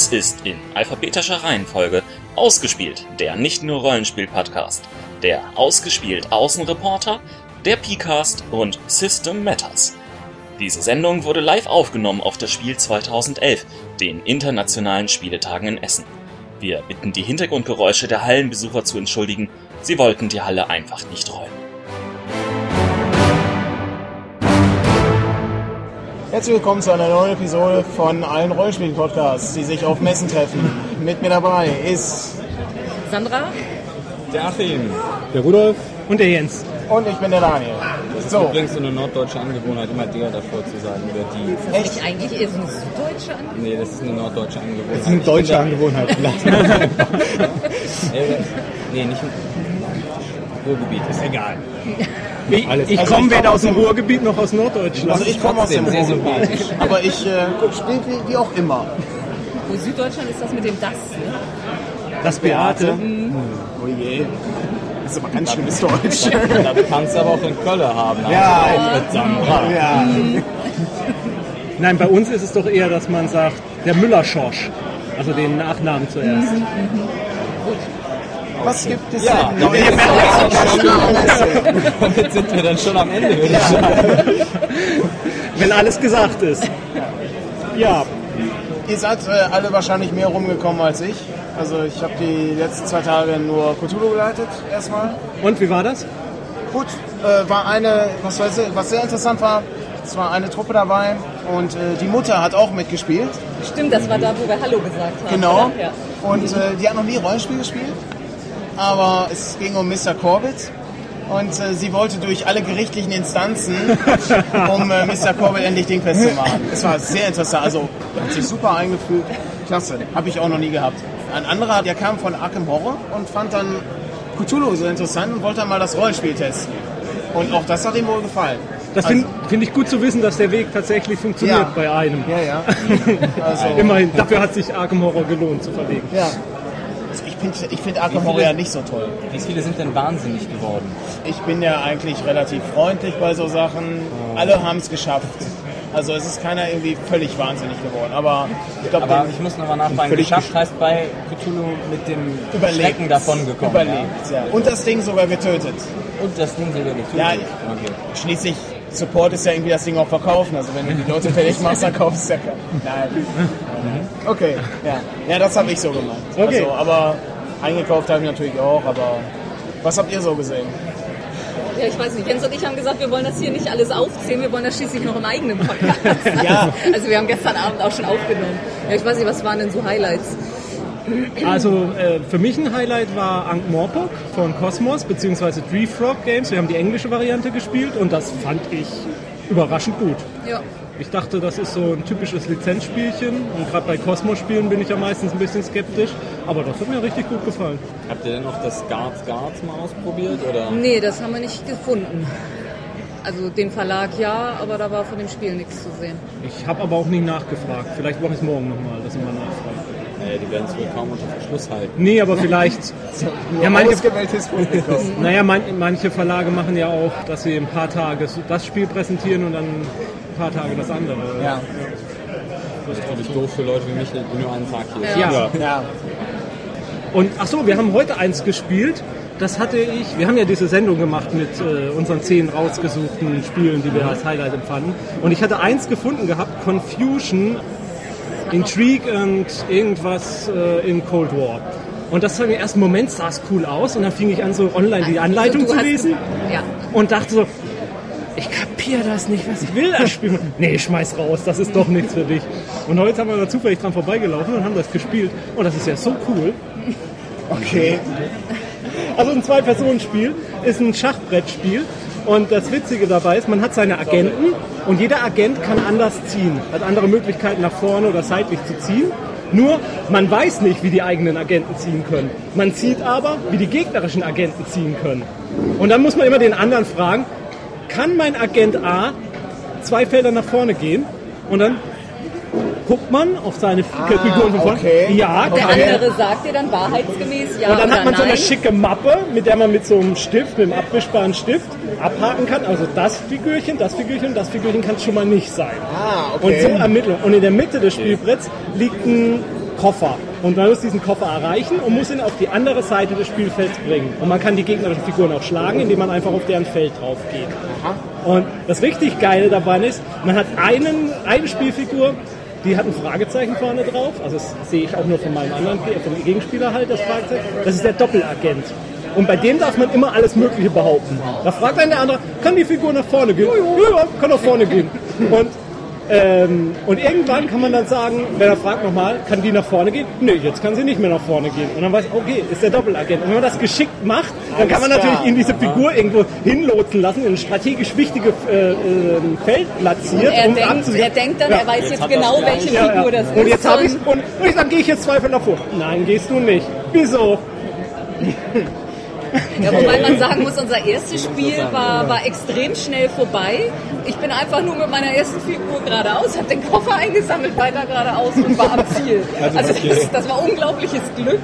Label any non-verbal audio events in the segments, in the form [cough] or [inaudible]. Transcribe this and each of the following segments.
Dies ist in alphabetischer Reihenfolge Ausgespielt, der nicht nur Rollenspiel-Podcast, der Ausgespielt Außenreporter, der PCast und System Matters. Diese Sendung wurde live aufgenommen auf das Spiel 2011, den internationalen Spieletagen in Essen. Wir bitten die Hintergrundgeräusche der Hallenbesucher zu entschuldigen, sie wollten die Halle einfach nicht räumen. Herzlich willkommen zu einer neuen Episode von allen Rollenspiel-Podcasts, die sich auf Messen treffen. Mit mir dabei ist Sandra? Der Achim. Der Rudolf und der Jens. und ich bin der Daniel. Das ist So, übrigens so eine norddeutsche Angewohnheit, immer der davor zu sagen oder die. Ist das nicht eigentlich eher so eine süddeutsche An Nee, das ist eine norddeutsche Angewohnheit. Das ist eine deutsche Angewohnheit. [laughs] Äh, nee, nicht Ruhrgebiet. Ist egal. [laughs] Ich, Alles- ich Also komme ich weder aus dem Ruhrgebiet noch aus Norddeutschland. also ich komme aus dem sehr Ruhrgebiet, sympathisch. [laughs] aber ich äh, spiele wie, wie auch immer. Wo Süddeutschland ist das mit dem Das, ne? das Beate. Oh je. Das ist aber ganz schönes Deutsch. Da kannst du aber auch in Köln haben. Ja, also mit Sandra. ja. Nein, bei uns ist es doch eher, dass man sagt, der Müller-Schorsch. Also den Nachnamen zuerst. Was gibt es Ja, denn damit Neues? [laughs] Damit sind wir dann schon am Ende, würde ich sagen. Wenn alles gesagt ist. Ja, Ihr seid äh, alle wahrscheinlich mehr rumgekommen als ich. Also ich habe die letzten zwei Tage nur Cthulhu geleitet, erstmal. und wie war das? Gut, äh, war eine, was, weiß ich, was sehr interessant war, es war eine Truppe dabei und äh, die Mutter hat auch mitgespielt. Stimmt, das war da, wo wir Hallo gesagt haben. Genau. Ja. Und äh, die hat noch nie Rollenspiel gespielt, aber es ging um Mr. Corbett. Und äh, sie wollte durch alle gerichtlichen Instanzen, [laughs] um äh, Mr. Corbett endlich dingfest zu machen. Es war sehr interessant, also hat sich super eingefügt. Klasse, habe ich auch noch nie gehabt. Ein anderer, der kam von Arkham Horror und fand dann Cthulhu so interessant und wollte dann mal das Rollenspiel testen. Und auch das hat ihm wohl gefallen. Das finde find ich gut zu wissen, dass der Weg tatsächlich funktioniert Ja. bei einem. Ja, ja. [laughs] Also, Immerhin, dafür hat sich Arkham Horror gelohnt zu verlegen. ja. Ich finde find Horror ja nicht so toll. Wie viele sind denn wahnsinnig geworden? Ich bin ja eigentlich relativ freundlich bei so Sachen. Alle haben es geschafft. Also es ist keiner irgendwie völlig wahnsinnig geworden. Aber ich glaube, ich muss nochmal nachfragen, geschafft heißt bei Cthulhu mit dem überlebt. Schrecken davon gekommen. Überlebt, ja. Und das Ding sogar getötet. Ja? Und das Ding sogar getötet. Ja. Okay. Schließlich Support ist ja irgendwie das Ding auch verkaufen. Also wenn du die Leute fertig [laughs] machst, dann kaufst du es ja kein. Nein. Okay, ja. Ja, das habe ich so gemacht. Okay. Also, aber eingekauft habe ich natürlich auch. Aber was habt ihr so gesehen? ja, ich weiß nicht. Jens und ich haben gesagt, wir wollen das hier nicht alles aufzählen, wir wollen das schließlich noch im eigenen Podcast. [laughs] Ja. Also wir haben gestern Abend auch schon aufgenommen. Ja, ich weiß nicht, was waren denn so Highlights? Also äh, für mich ein Highlight war Ankh Morpok von Cosmos bzw. Tree Frog Games. Wir haben die englische Variante gespielt und das fand ich überraschend gut. Ja. Ich dachte, das ist so ein typisches Lizenzspielchen und gerade bei Cosmos-Spielen bin ich ja meistens ein bisschen skeptisch, aber das hat mir richtig gut gefallen. Habt ihr denn auch das Guards Guards mal ausprobiert? Oder? Nee, das haben wir nicht gefunden. Also den Verlag ja, aber da war von dem Spiel nichts zu sehen. Ich habe aber auch nie nachgefragt. Vielleicht mache ich es morgen nochmal, dass ich mal nachfrage. Naja, die werden es wohl kaum unter Verschluss halten. Nee, aber vielleicht. [laughs] ja, manche, Ausgewähltes Publikum. naja, man, manche Verlage machen ja auch, dass sie ein paar Tage das Spiel präsentieren und dann paar Tage das andere. ja. Das ist natürlich doof für Leute wie mich, die nur einen Tag hier Ja. sind. Ja. ja. Und ach so, wir haben heute eins gespielt. Das hatte ich. Wir haben ja diese Sendung gemacht mit äh, unseren zehn rausgesuchten Spielen, die wir als Highlight empfanden. Und ich hatte eins gefunden gehabt: Confusion, Intrigue und irgendwas äh, in Cold War. Und das war im ersten Moment sah es cool aus und dann fing ich an, so online die Anleitung Also, zu hast- lesen Ja. und dachte so, ich kapiere das nicht, was will das Spiel? [laughs] nee, schmeiß raus, das ist doch nichts für dich. Und heute haben wir da zufällig dran vorbeigelaufen und haben das gespielt. Und das ist ja so cool. Okay. Also ein Zwei-Personen-Spiel ist ein Schachbrettspiel. Und das Witzige dabei ist, man hat seine Agenten und jeder Agent kann anders ziehen, hat andere Möglichkeiten nach vorne oder seitlich zu ziehen. Nur, man weiß nicht, wie die eigenen Agenten ziehen können. Man sieht aber, wie die gegnerischen Agenten ziehen können. Und dann muss man immer den anderen fragen, kann mein Agent A zwei Felder nach vorne gehen? Und dann guckt man auf seine Figuren von vorne. okay. Ja, Der kann er. andere sagt dir dann wahrheitsgemäß ja Und dann oder hat man so nein. eine schicke Mappe, mit der man mit so einem Stift, mit einem abwischbaren Stift, abhaken kann. Also das Figürchen, das Figürchen, das Figürchen kann es schon mal nicht sein. Ah, Und so okay. ermitteln. Und in der Mitte des Spielbretts liegt ein Koffer. Und man muss diesen Koffer erreichen und muss ihn auf die andere Seite des Spielfelds bringen. Und man kann die gegnerischen Figuren auch schlagen, indem man einfach auf deren Feld drauf geht. Und das richtig Geile dabei ist, man hat einen, eine Spielfigur, die hat ein Fragezeichen vorne drauf. Also das sehe ich auch nur von meinem anderen, vom Gegenspieler halt, das Fragezeichen. Das ist der Doppelagent. Und bei dem darf man immer alles Mögliche behaupten. Da fragt dann der andere, kann die Figur nach vorne gehen? Ja, kann nach vorne gehen. Und, ähm, und irgendwann kann man dann sagen, wenn er fragt nochmal, kann die nach vorne gehen? Nee, jetzt kann sie nicht mehr nach vorne gehen. Und dann weiß ich, okay, ist der Doppelagent. Und wenn man das geschickt macht, dann kann man Alles natürlich in diese Figur irgendwo hinlotsen lassen, in ein strategisch wichtiges äh, äh, Feld platziert, Er um denkt, er denkt dann, Ja. er weiß jetzt hat genau, welche Ja, Figur ja. das ist. Und jetzt habe ich Und- und, ich dann gehe ich jetzt zwei Felder vor. Nein, gehst du nicht. Wieso? Ja, wobei man sagen muss, unser erstes Spiel war, war extrem schnell vorbei. Ich bin einfach nur mit meiner ersten Figur geradeaus, habe den Koffer eingesammelt, weiter geradeaus und war am Ziel. Also, Also das, das war unglaubliches Glück.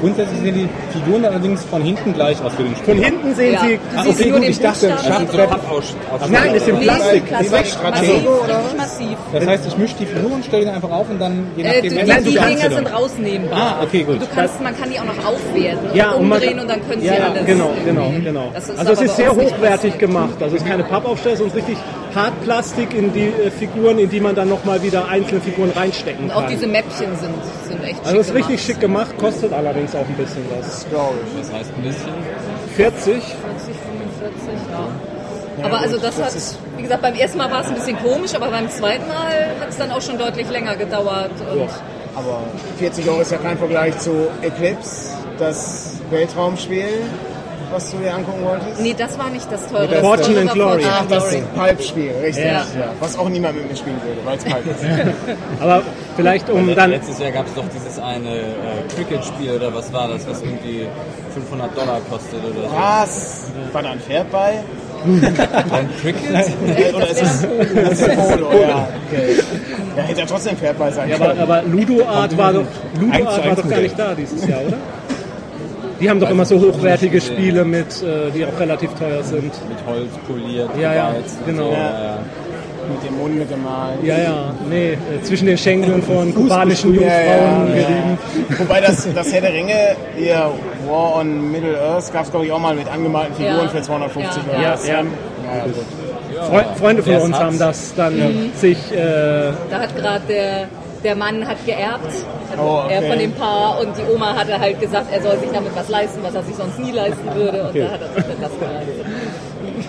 Grundsätzlich sehen die Figuren allerdings von hinten gleich aus für den Von Spieler. hinten sehen Ja. sie. Ah, okay, gut, ich dachte. Schachbrett aus Nein, das ist im Nee, Plastik. Oder was? richtig massiv. Das heißt, ich mische die Figuren, stelle die einfach auf und dann je Äh, nachdem... die, Nein, die, du die kannst Dinger sind rausnehmbar. Ah, okay, gut. Du kannst, man kann die auch noch aufwerten, Ja, und man, umdrehen und dann können sie ja, ja, alles. Genau, irgendwie. genau, genau. Das ist also es ist sehr hochwertig gemacht. Also es ist keine Pappaufsteller, sondern es ist richtig Hartplastik in die äh, Figuren, in die man dann nochmal wieder einzelne Figuren reinstecken Und kann. auch diese Mäppchen sind, sind echt also es ist richtig gemacht. schick gemacht, kostet allerdings auch ein bisschen was. Glaube ich. Das heißt ein bisschen. 40. 40, 45, ja. aber also das, hat, wie gesagt, beim ersten Mal war es ein bisschen komisch, aber beim zweiten Mal hat es dann auch schon deutlich länger gedauert. Und Aber 40 Euro ist ja kein Vergleich zu Eclipse, das Weltraumspiel, was du dir angucken wolltest. Nee, das war nicht das teure. das- Fortune and Glory. Fortune Ach, and das Glory. Pulp-Spiel, richtig. Ja. Ja. Was auch niemand mit mir spielen würde, weil es Pulp ist. [laughs] Aber vielleicht um dann... Letztes Jahr gab es doch dieses eine äh, Cricket-Spiel oder was war das, was irgendwie 500 Dollar kostet oder so. Was? War da ein Pferd bei? [laughs] Ein Cricket? [laughs] Oder ist es das ist Polo? Ja, okay. Ja, hätte ja trotzdem ein Pferd bei sein Ja, können. aber, aber Ludo Art war doch, Ludo Art war doch gar nicht da dieses Jahr, oder? Die haben doch immer so hochwertige Spiele mit, äh, die auch relativ teuer sind. Mit Holz poliert, Ja, ja, genau. So, ja, ja. Mit dem Mund gemalt. Ja, ja, nee, äh, zwischen den Schenkeln von kubanischen Jungfrauen ja, gerieben. ja. Wobei das, das Herr der Ringe, ihr War on Middle Earth, gab es glaube ich auch mal mit angemalten Figuren Ja. für 250 Ja. Euro. Ja, ja. ja, gut. Freu Freunde von uns haben das dann sich, äh, Da hat gerade der, der Mann hat geerbt, also Oh, okay. er von dem Paar und die Oma hatte halt gesagt, er soll sich damit was leisten, was er sich sonst nie leisten würde und da hat er sich dann das geleistet.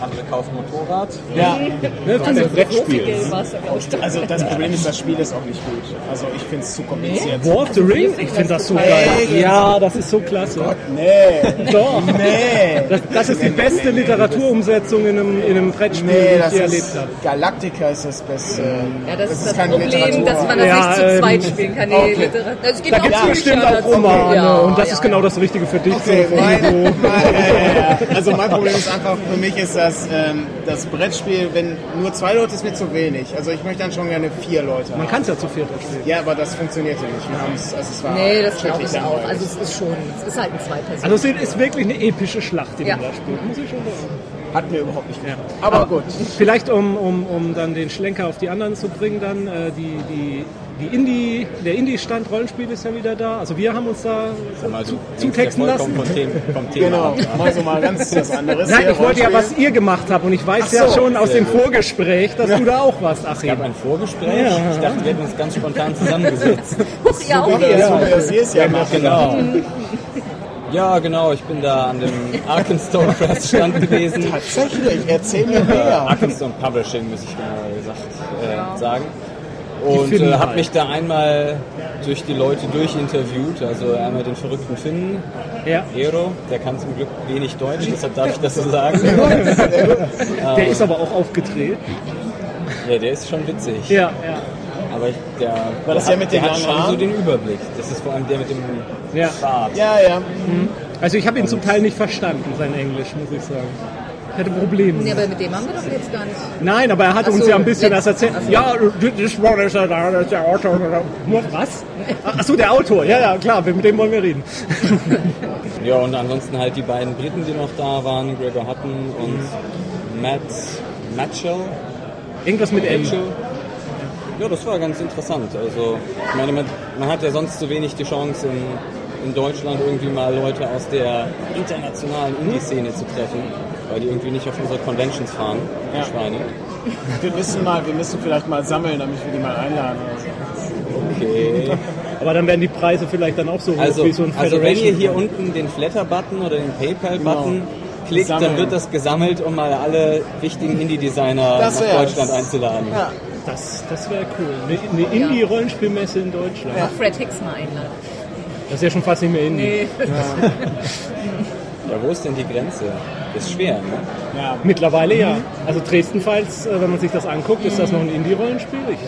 Andere kaufen Motorrad. Ja, ne, Also ein so Brettspiel. ich, also das Problem ist, das Spiel ist auch nicht gut. Also ich finde es zu kompliziert. War of the Ring? Ich finde das so geil. Ja, das ist so klasse. Nee, Doch. nee. Das, das ist die beste Literaturumsetzung in einem, in einem Brettspiel, Nee, die das ich je erlebt ist habe. Galactica ist das Beste. Ja, das, ist das keine Problem, Literatur. dass man das Ja, nicht zu ähm, zweit spielen kann. Nee, okay. Literatur. Also es gibt Da auch gibt es Bücher bestimmt auch Romane Ja, und das ja, ist genau das Richtige für dich. Okay, mein, mein, äh, also mein Problem ist einfach, für mich ist das, ähm, das Brettspiel, wenn nur zwei Leute ist mir zu wenig. Also ich möchte dann schon gerne vier Leute Man haben. kann es ja zu viert spielen. Ja, aber das funktionierte nicht. Wir haben es, also es war Nee, das glaube ich auch. Also es ist schon, es ist halt ein Zwei-Personen. Also es ist wirklich eine epische Schlacht, die man Ja. da spielt, muss ich schon sagen. Hat mir überhaupt nicht gefallen. Aber, gut. Vielleicht um, um, um dann den Schlenker auf die anderen zu bringen, dann äh, die, die, die Indie, der Indie-Stand Rollenspiel ist ja wieder da. Also wir haben uns da Mal, zu, zutexten ja lassen. Vom Thema, vom Thema Genau, ab. mal so mal ganz was anderes. Nein, ich wollte ja, was ihr gemacht habt und ich weiß Ach ja so, schon aus dem gut. Vorgespräch, dass du da auch warst, Es Achim. gab ein Vorgespräch. Ich dachte, wir hätten uns ganz spontan zusammengesetzt. ja, auch Ja, so jedes Jahr macht. Genau. Ja, genau. Ich bin da an dem Arkenstone Press Stand gewesen. Tatsächlich, erzähl mir mehr. Arkenstone Publishing, muss ich genauer gesagt äh, sagen. Und äh, habe halt. mich da einmal durch die Leute durchinterviewt. Also einmal den verrückten Finnen, Ja, Ero, der kann zum Glück wenig Deutsch, deshalb darf ich das so sagen. der ist aber auch aufgedreht. Ja, der ist schon witzig. Ja, ja. Aber ich, der, War das der, der mit den hat schon so den Überblick. Das ist vor allem der mit dem Ja. Bart. Ja, ja. Also ich habe ihn zum Teil nicht verstanden, sein Englisch, muss ich sagen. Ich hatte Probleme. Nee, aber mit dem haben wir doch jetzt gar nicht. Nein, aber er hat Ach uns so, ja ein bisschen das erzählt. so. Ja, das war der, das ist der Autor. Was? Achso, der Autor. Ja, ja, klar, mit dem wollen wir reden. Ja, und ansonsten halt die beiden Briten, die noch da waren, Gregor Hutton und Matt Matchell. Irgendwas mit M. Ja, das war ganz interessant. Also, ich meine, man, man hat ja sonst so wenig die Chance, in, in Deutschland irgendwie mal Leute aus der internationalen Indie-Szene zu treffen, weil die irgendwie nicht auf unsere Conventions fahren, die Ja. Schweine. Wir müssen mal, wir müssen vielleicht mal sammeln, damit wir die mal einladen oder so. Okay. Aber dann werden die Preise vielleicht dann auch so hoch Also, wie so ein also wenn ihr Federation. hier unten den Flatter-Button oder den PayPal-Button Genau. klickt, dann wird das gesammelt, um mal alle wichtigen Indie-Designer nach. Deutschland einzuladen. Ja, Das, das wäre cool. Eine, eine Indie-Rollenspielmesse in Deutschland. Auch Fred Hicks mal einladen. Das ist ja schon fast nicht mehr Indie. Nee. Ja, wo ist denn die Grenze? Das ist schwer, ne? ja. Mittlerweile ja. Also Dresden-Files, äh, wenn man sich das anguckt, ist das noch ein Indie-Rollenspiel? Ich,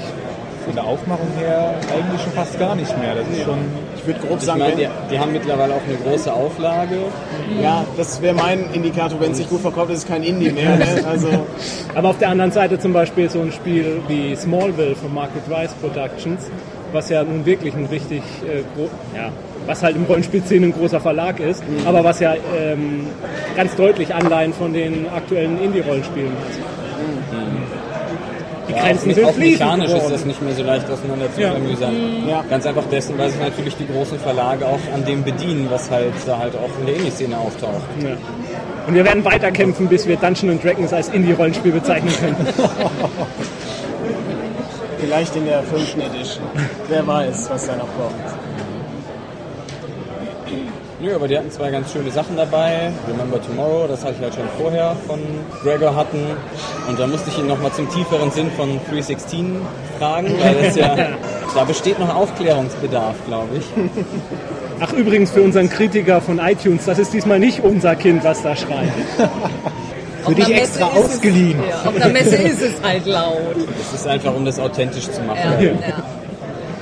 Von der Aufmachung her eigentlich schon fast gar nicht mehr. Das ist schon. Ich würde grob Ich sagen, meine, die, die haben mittlerweile auch eine große Auflage. ja, das wäre mein Indikator, wenn es sich gut verkauft, ist es kein Indie mehr. Ne? [laughs] Also, aber auf der anderen Seite zum Beispiel so ein Spiel wie Smallville von Market Rice Productions, was ja nun wirklich ein richtig, äh, ja, was halt im Rollenspielszene ein großer Verlag ist, Mhm. aber was ja ähm, ganz deutlich Anleihen von den aktuellen Indie-Rollenspielen hat. Die Grenzen auch, sind auch fließend mechanisch ist geworden. das nicht mehr so leicht auseinander zu Ja. Ja. Ganz einfach dessen, weil sich natürlich die großen Verlage auch an dem bedienen, was halt da halt auch in der Indie-Szene auftaucht. Ja. Und wir werden weiterkämpfen, bis wir Dungeons Dragons als Indie-Rollenspiel bezeichnen können. [laughs] vielleicht in der fünften Edition. Wer weiß, was da noch kommt. Nö, aber die hatten zwei ganz schöne Sachen dabei. Remember Tomorrow, das hatte ich halt schon vorher von Gregor hatten. Und da musste ich ihn nochmal zum tieferen Sinn von 316 fragen, weil das ja, [laughs] da besteht noch Aufklärungsbedarf, glaube ich. Ach, übrigens für unseren Kritiker von iTunes, das ist diesmal nicht unser Kind, was da schreit. [laughs] Für dich extra ausgeliehen. Es, ja, auf einer Messe ist es halt laut. Es ist einfach, um das authentisch zu machen, Ja, ja.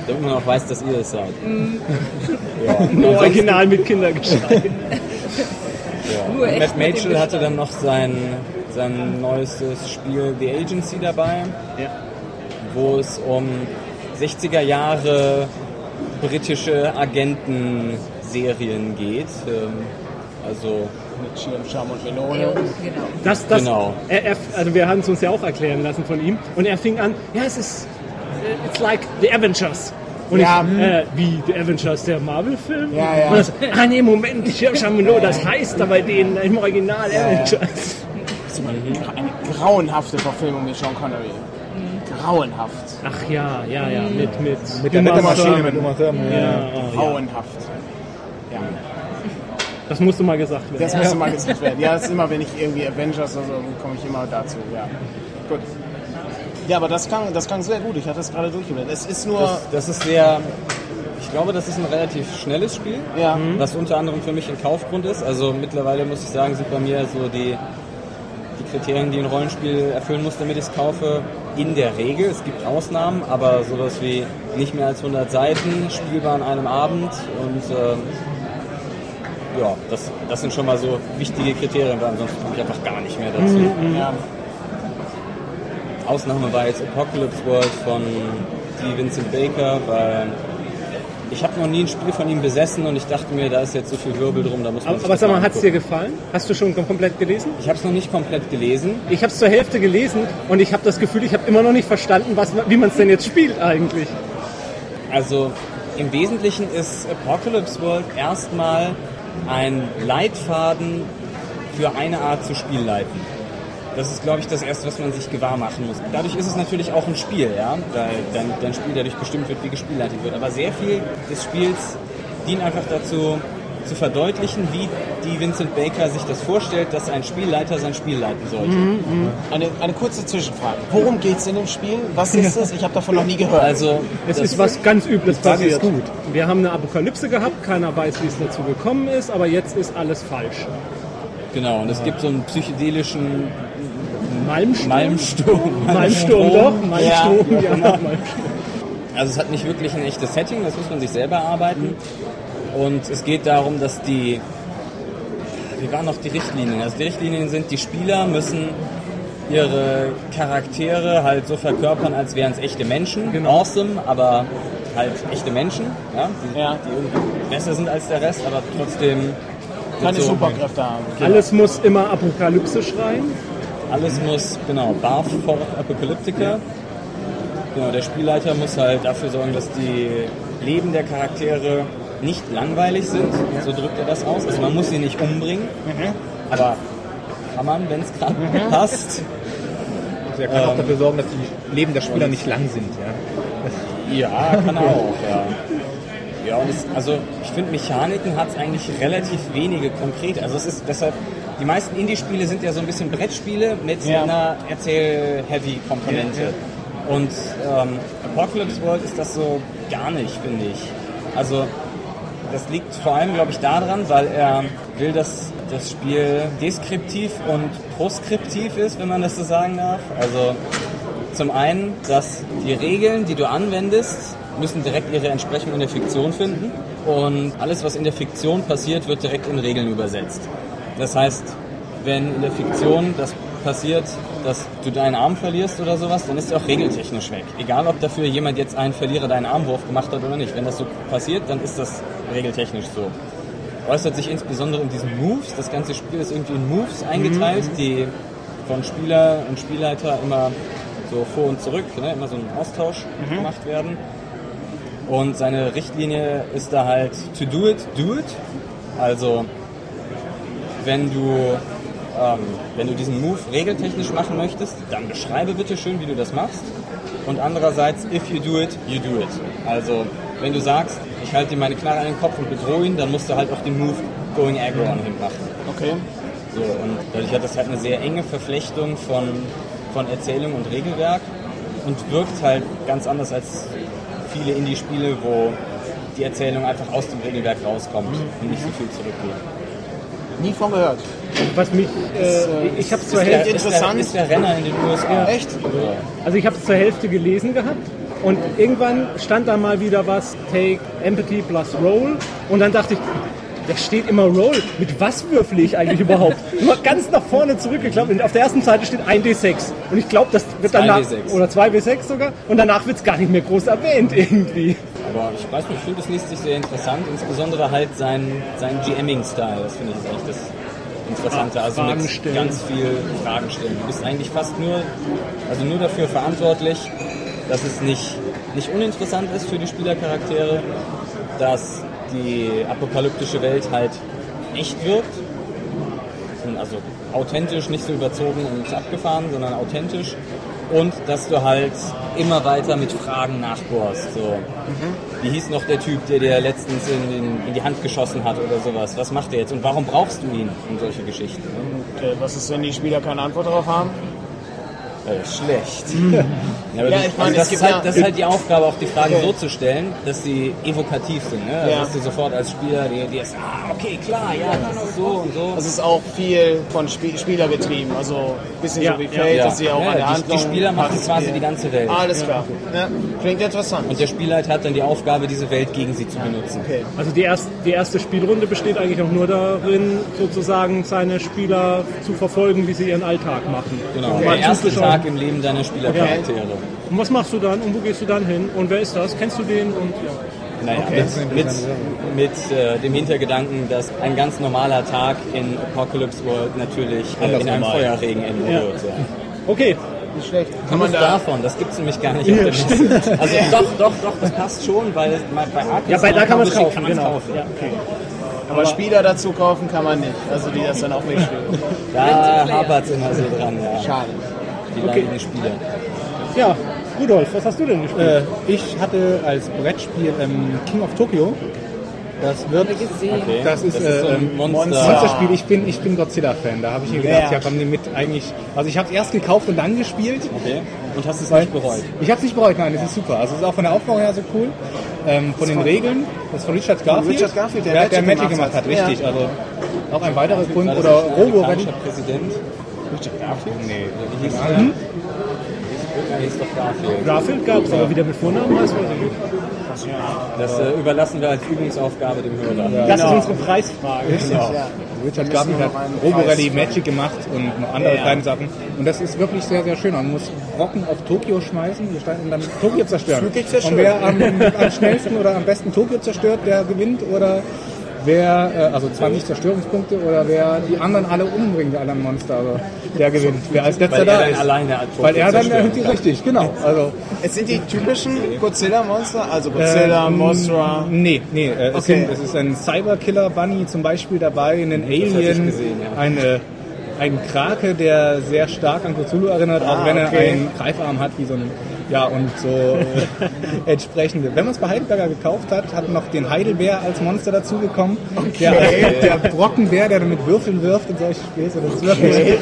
Damit man auch weiß, dass ihr es seid. [laughs] Nur original mit Kindergeschrei. [laughs] Nur echt Matt Mitchell hatte dann noch sein, sein neuestes Spiel The Agency dabei, Ja. wo es um 60er Jahre britische Agentenserien geht. Ähm, Also Mit Schirm, Scham und Ja, Melone. genau. Das, das, Genau. er, er, also wir haben es uns ja auch erklären lassen von ihm. Und er fing an, ja, es ist, it's like the Avengers. Und Ja. ich, äh, wie The Avengers, der Marvel-Film? Ja, ja. Und das, ah nee, Moment, Chamelo, das heißt da bei denen im Original ja. Avengers. Das ist immer eine grauenhafte Verfilmung mit Sean Connery. Grauenhaft. Ach ja, ja, ja, mit, mit, Mit der Wettermaschine, Thurman. mit Uma Thurman. Ja, Grauenhaft. Ja. das musste mal gesagt werden. Das muss immer gesagt werden. Ja, das ist immer, wenn ich irgendwie Avengers oder so, komme ich immer dazu. Ja. Gut. Ja, aber das klang, das klang sehr gut. Ich hatte das gerade durchgeblendet. Es ist nur. das, das ist sehr, ich glaube, das ist ein relativ schnelles Spiel, ja. was unter anderem für mich ein Kaufgrund ist. Also mittlerweile muss ich sagen, sind bei mir so die, die Kriterien, die ein Rollenspiel erfüllen muss, damit ich es kaufe, in der Regel. Es gibt Ausnahmen, aber sowas wie nicht mehr als 100 Seiten, spielbar an einem Abend und ähm, ja, das, das sind schon mal so wichtige Kriterien, weil ansonsten komme ich einfach gar nicht mehr dazu. ja. Ausnahme war jetzt Apocalypse World von die Vincent Baker, weil ich habe noch nie ein Spiel von ihm besessen und ich dachte mir, da ist jetzt so viel Wirbel drum, da muss man Aber, aber sag mal, hat es dir gefallen? Hast du schon komplett gelesen? Ich habe es noch nicht komplett gelesen. Ich habe es zur Hälfte gelesen und ich habe das Gefühl, ich habe immer noch nicht verstanden, was, wie man es denn jetzt spielt eigentlich. Also im Wesentlichen ist Apocalypse World erstmal ein Leitfaden für eine Art zu Spielleiten. Das ist, glaube ich, das Erste, was man sich gewahr machen muss. Dadurch ist es natürlich auch ein Spiel, ja, weil dein, dein Spiel dadurch bestimmt wird, wie gespielleitet wird. Aber sehr viel des Spiels dient einfach dazu, zu verdeutlichen, wie die Vincent Baker sich das vorstellt, dass ein Spielleiter sein Spiel leiten sollte. Eine, eine kurze Zwischenfrage. Worum geht es in dem Spiel? Was ist es? Ich habe davon noch nie gehört. Also, Es ist was ganz Übles passiert. ist gut. Wir haben eine Apokalypse gehabt, keiner weiß, wie es dazu gekommen ist, aber jetzt ist alles falsch. Genau, und es gibt so einen psychedelischen Malmsturm? Malmsturm. Malmsturm doch, Malmsturm, ja. Malmsturm. Also es hat nicht wirklich ein echtes Setting, das muss man sich selber erarbeiten. Und es geht darum, dass die, wie waren noch die Richtlinien? Also die Richtlinien sind, die Spieler müssen ihre Charaktere halt so verkörpern, als wären es echte Menschen. Genau. Awesome, aber halt echte Menschen, ja? Die, Ja. die irgendwie besser sind als der Rest, aber trotzdem Keine so- Superkräfte haben. Alles muss immer Apokalypse schreien. Alles muss, genau, Barf for Apocalyptica. Genau, der Spielleiter muss halt dafür sorgen, dass die Leben der Charaktere nicht langweilig sind. So drückt er das aus. Also man muss sie nicht umbringen, aber kann man, wenn es gerade passt. Also er kann auch Ähm. dafür sorgen, dass die Leben der Spieler nicht lang sind. Ja. Ja, kann er auch, ja. Ja, und es, also ich finde, Mechaniken hat es eigentlich relativ wenige konkrete. Also es ist deshalb, die meisten Indie-Spiele sind ja so ein bisschen Brettspiele mit Ja. einer Erzähl-Heavy-Komponente. Und ähm, Apocalypse World ist das so gar nicht, finde ich. Also das liegt vor allem, glaube ich, daran, weil er will, dass das Spiel deskriptiv und proskriptiv ist, wenn man das so sagen darf. Also zum einen, dass die Regeln, die du anwendest, müssen direkt ihre Entsprechung in der Fiktion finden. Und alles, was in der Fiktion passiert, wird direkt in Regeln übersetzt. Das heißt, wenn in der Fiktion das passiert, dass du deinen Arm verlierst oder sowas, dann ist er auch regeltechnisch weg. Egal, ob dafür jemand jetzt einen Verlierer deinen Armwurf gemacht hat oder nicht. Wenn das so passiert, dann ist das regeltechnisch so. Äußert sich insbesondere in diesen Moves. Das ganze Spiel ist irgendwie in Moves eingeteilt, die von Spieler und Spielleiter immer so vor und zurück, ne, immer so ein Austausch gemacht werden. Und seine Richtlinie ist da halt to do it, do it. Also wenn du ähm, wenn du diesen Move regeltechnisch machen möchtest, dann beschreibe bitte schön, wie du das machst. Und andererseits, if you do it, you do it. Also wenn du sagst, ich halte dir meine Knarre an den Kopf und bedrohe ihn, dann musst du halt auch den Move going aggro an ihm machen. Okay. So, und dadurch hat das halt eine sehr enge Verflechtung von, von Erzählung und Regelwerk und wirkt halt ganz anders als viele Indie-Spiele, wo die Erzählung einfach aus dem Regelwerk rauskommt und nicht so viel zurückgeht. Nie von gehört. Was mich, äh, ich habe es zur Hälfte, Ist der, interessant. ist der Renner in den USA. Echt? also ich habe es zur Hälfte gelesen gehabt und irgendwann stand da mal wieder was Take Empathy plus Roll und dann dachte ich, da steht immer Roll. Mit was würfle ich eigentlich überhaupt? [laughs] Nur ganz nach vorne zurückgeklappt und auf der ersten Seite steht 1d6 und ich glaube, das wird danach 2d6. oder 2w6 sogar und danach wird es gar nicht mehr groß erwähnt irgendwie. Aber ich weiß nicht, ich finde, das liest sich sehr interessant, insbesondere halt sein, sein GMing-Style, das finde ich ist eigentlich das Interessante. Also Fragen mit stellen. ganz viel Fragen stellen. Du bist eigentlich fast nur, also nur dafür verantwortlich, dass es nicht, nicht uninteressant ist für die Spielercharaktere, dass die apokalyptische Welt halt echt wirkt. Und Also authentisch, nicht so überzogen und abgefahren, sondern authentisch. Und dass du halt immer weiter mit Fragen nachbohrst. So. Wie hieß noch der Typ, der dir letztens in, in, in die Hand geschossen hat oder sowas? Was macht er jetzt und warum brauchst du ihn? Und solche Geschichten. Und, äh, was ist, wenn die Spieler keine Antwort darauf haben? Äh, schlecht. [laughs] ja, aber Ja, du- ich meine, also das, ist halt, ja- das ist halt die Aufgabe, auch die Fragen Okay. so zu stellen, dass sie evokativ sind. Ne? Also Ja. Dass du sofort als Spieler dir, dir ist, ah, okay, klar, ja, das ist so und so. Das ist auch viel von Sp Spieler getrieben. Also ein bisschen Ja, so wie ja. Fate, dass sie auch Ja, an der die, Handlung die Spieler machen quasi die ganze Welt. Alles klar. Ja. Klingt interessant. Und der Spielleiter hat dann die Aufgabe, diese Welt gegen sie zu benutzen. Okay. Also die, erst, die erste Spielrunde besteht eigentlich auch nur darin, sozusagen seine Spieler zu verfolgen, wie sie ihren Alltag machen. Genau, Und der mal erste zuzuschauen. Tag im Leben deiner Spielercharaktere. Und was machst du dann und wo gehst du dann hin und wer ist das? Kennst du den? Und ja. Naja, mit, mit, mit äh, dem Hintergedanken, dass ein ganz normaler Tag in Apocalypse World natürlich äh, in einem Feuerregen enden Ja. wird. Ja. Okay, Nicht schlecht. Kann man da. davon, das gibt es nämlich gar nicht auf der Liste. Also doch, doch, doch, das passt schon, weil bei Arkham ja, bei, da kann man es kaufen, kann genau. kaufen. Ja, okay. Aber Spieler dazu kaufen kann man nicht. Also die das dann auch nicht spielen. Da hapert es immer so dran, ja. Schade. Die Okay. leidigen Spieler. ja, Rudolf, was hast du denn gespielt? Äh, ich hatte als Brettspiel ähm, King of Tokyo. Das wird. Okay. Das ist, das ist so ein ähm, Monster. Monsterspiel. Ich bin, ich bin Godzilla-Fan. Da habe ich mir gedacht, Ja. ja, komm, nimm mit eigentlich. Also ich habe es erst gekauft und dann gespielt. Okay. Und hast es nicht bereut. Ich habe es nicht bereut, nein, das ist super. Also es ist auch von der Aufbau her so cool. Ähm, von den Regeln, das ist von Richard Garfield. Richard Garfield, der der, Magic der Magic gemacht hat. hat, richtig. Ja. Also auch ein weiterer Grund. Oder nicht Richard Garfield? Nee, Wie hieß? Hm? Ja, hieß doch Garfield. Garfield gab es, aber wieder mit Vornamen weiß ich nicht. Das äh, überlassen wir als Übungsaufgabe dem Hörer. Das ist unsere Preisfrage. Genau. Ja. Richard Garfield hat noch einen Robo Preis. Rally Magic gemacht und noch andere Ja. kleine Sachen. Und das ist wirklich sehr, sehr schön. Man muss Brocken auf Tokio schmeißen wir standen dann Tokio zerstören. Wirklich zerstören. Und wer am, am schnellsten oder am besten Tokio zerstört, der gewinnt oder wer, äh, also 20 Zerstörungspunkte oder wer die anderen alle umbringt, die anderen Monster, also der gewinnt. Wer als letzter da er ist. alleine Weil er dann zerstören irgendwie richtig, genau. Also Es sind die typischen Godzilla-Monster, also Godzilla, Ähm, Mothra. Nee, nee. Äh, es, Okay. sind, es ist ein Cyberkiller Bunny zum Beispiel dabei, ein hatte ich Alien, gesehen, ja. eine, ein Krake, der sehr stark an Cthulhu erinnert, auch Ah, wenn er okay. einen Greifarm hat, wie so ein, ja, und so äh, entsprechende. Wenn man es bei Heidelberger gekauft hat, hat noch den Heidelbär als Monster dazugekommen. Der, der Brockenbär, der dann mit Würfeln wirft und solche Spiele. Das ist wirklich,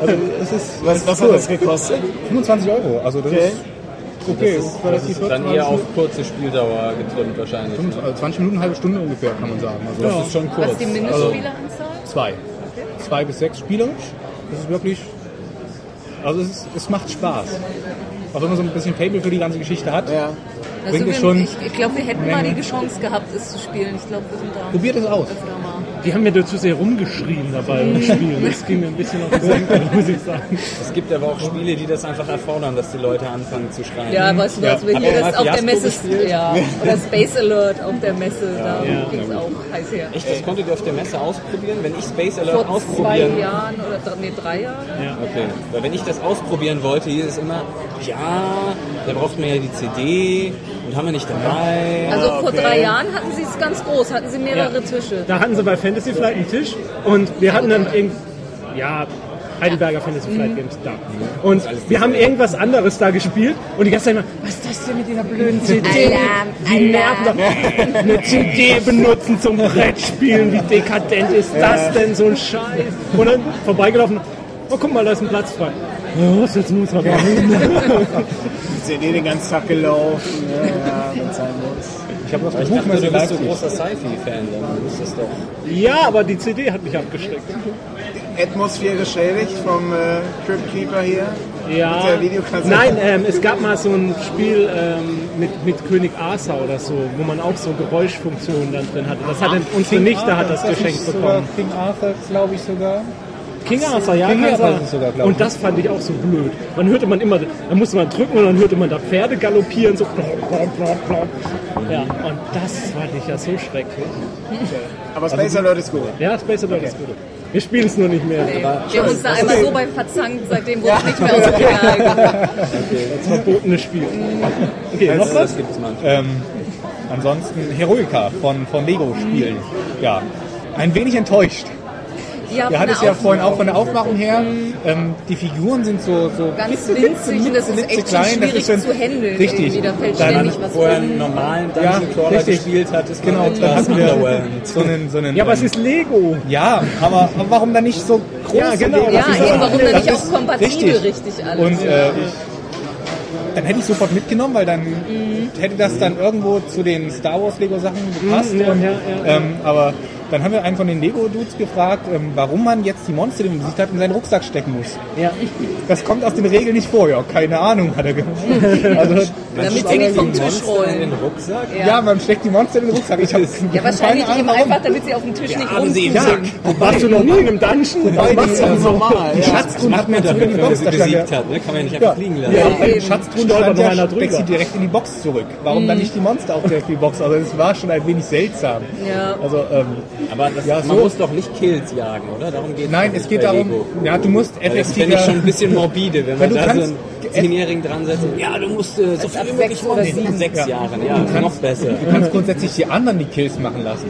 also es ist Was, was cool. hat das gekostet? 25 Euro, also das Okay. ist okay. Das ist, das ist dann eher auf kurze Spieldauer getrimmt wahrscheinlich. ne? 20 Minuten, eine halbe Stunde ungefähr, kann man sagen. Also Das ist schon Was kurz. ist die Mindestspieleranzahl? Zwei. Zwei bis sechs spielerisch. Das ist wirklich. Also es, ist, es macht Spaß. Auch wenn man so ein bisschen Fable für die ganze Geschichte hat. Ja. Also Bringt wir, es schon ich ich glaube, wir hätten mal Menge. die Chance gehabt, es zu spielen. Ich glaube, wir sind da. Probiert es aus. öfter mal. Die haben mir dazu sehr rumgeschrien dabei im Spiel. Das ging mir ein bisschen auf den Senkel, [laughs] muss ich sagen. Es gibt aber auch Spiele, die das einfach erfordern, dass die Leute anfangen zu schreien. Ja, weißt du, Ja. wir Habt hier das auf der Messe, gespielt? ja, oder Space Alert auf der Messe, da Ja. ging es auch heiß her. Echt, das konntet ihr auf der Messe ausprobieren? Wenn ich Space Alert Vor zwei ausprobieren Jahren oder drei, nee, drei Jahren? Okay, weil wenn ich das ausprobieren wollte, hieß es immer, ja, da braucht man ja die CD und haben wir nicht dabei. Also vor okay. drei Jahren hatten sie es ganz groß, hatten sie mehrere Ja. Tische. Da hatten sie bei Fantasy Flight einen Tisch und wir hatten dann irgendwie, ja, Heidelberger Fantasy Flight Games da. Und wir haben irgendwas anderes da gespielt und die ganze Zeit immer, was ist das denn mit dieser blöden CD? Alarm, Wie nerven doch. Eine CD benutzen zum Brettspielen, wie dekadent ist das denn, so ein Scheiß? Und dann vorbeigelaufen, oh guck mal, da ist ein Platz frei. Ja, was jetzt muss man machen? Die CD den ganzen Tag gelaufen. Ja, ja, wenn es sein muss. Ich habe ich der dachte, Buchmesse du bist so großer Sci-Fi-Fan, dann ist das doch... Ja, aber die CD hat mich abgeschreckt. Atmosphäre schädigt vom äh, Crypt Keeper hier. Ja, Mit der Videokassette. nein, ähm, es gab mal so ein Spiel ähm, mit, mit König Arthur oder so, wo man auch so Geräuschfunktionen dann drin hatte. Das hat dann, unsere Nichte hat das Ist geschenkt bekommen. King Arthur, glaube ich sogar. King Arthur, ja, King kann Arthur sein. ist sogar, Und das fand ich auch so blöd. Dann hörte man immer, da musste man drücken und dann hörte man da Pferde galoppieren, so. Ja, und das fand ich ja so schrecklich. Aber Space Alert ist gut. Ja, Space Alert ist gut. Wir spielen es nur nicht mehr. Nee. Wir haben uns da einmal so bei verzankt, seitdem wurde es nicht mehr aus dem Regal geholt. Das verbotene Spiel. Okay, noch was? Das gibt's manchmal. Ähm, ansonsten Heroica von, von Lego spielen. Ja. Ein wenig enttäuscht. Ja, Wir hatten es ja vorhin auch von der Aufmachung. Her. Ähm, die Figuren sind so, so Ganz winzig und das ist echt schon klein. Das schwierig ist schon- zu handeln. Richtig. Da fällt Dann- ständig was Vorher einen normalen Ja, Dungeon Crawler gespielt hat, ist Genau, dann etwas hatten wir so einen, so einen Ja, aber es ähm, ist Lego. Ja, aber, aber warum dann nicht so groß? Ja, genau. Ja, Das ist eben, warum dann nicht auch kompatibel richtig. richtig, alles. Und äh, dann hätte ich sofort mitgenommen, weil dann hätte das dann irgendwo zu den Star Wars Lego Sachen gepasst. Mhm, ja, und, ja, ja. Ähm, aber dann haben wir einen von den Lego Dudes gefragt, ähm, warum man jetzt die Monster, die man besiegt hat, in seinen Rucksack stecken muss. Ja. Das kommt aus den Regeln nicht vor. Ja, keine Ahnung, hat er gemacht. [laughs] Also, Damit sie nicht vom Tisch Monster in den rollen. Rucksack? ja. man steckt die Monster in den Rucksack. Ich hab Ja, wahrscheinlich eben einfach, damit sie auf dem Tisch nicht haben sie rumziehen. Ja, Warst du noch nie in einem Dungeon? Was machst du Ja, denn so? normal. die Ja. Schatztruhe hat in man Box. sie Da stand besiegt hat, ne? kann man ja nicht einfach fliegen lassen. Ja, Ja, den. Schatztruhen stand steckt drüber. sie direkt in die Box zurück. Warum dann nicht die Monster auch direkt in die Box? Also es war schon ein wenig seltsam. Ja. Also ähm, Aber das, Ja, man so- muss doch nicht Kills jagen, oder? Darum geht nein, es geht darum, ja, du musst Das effektiver. finde ich schon ein bisschen morbide, wenn man du da so kannst- einen Zehnjährigen dran setzt. Ja, du musst äh, so viel wie möglich sechs oder sieben. Sechs Ja. Jahren, ja, Du kannst- noch besser. Du kannst grundsätzlich die anderen die Kills machen lassen.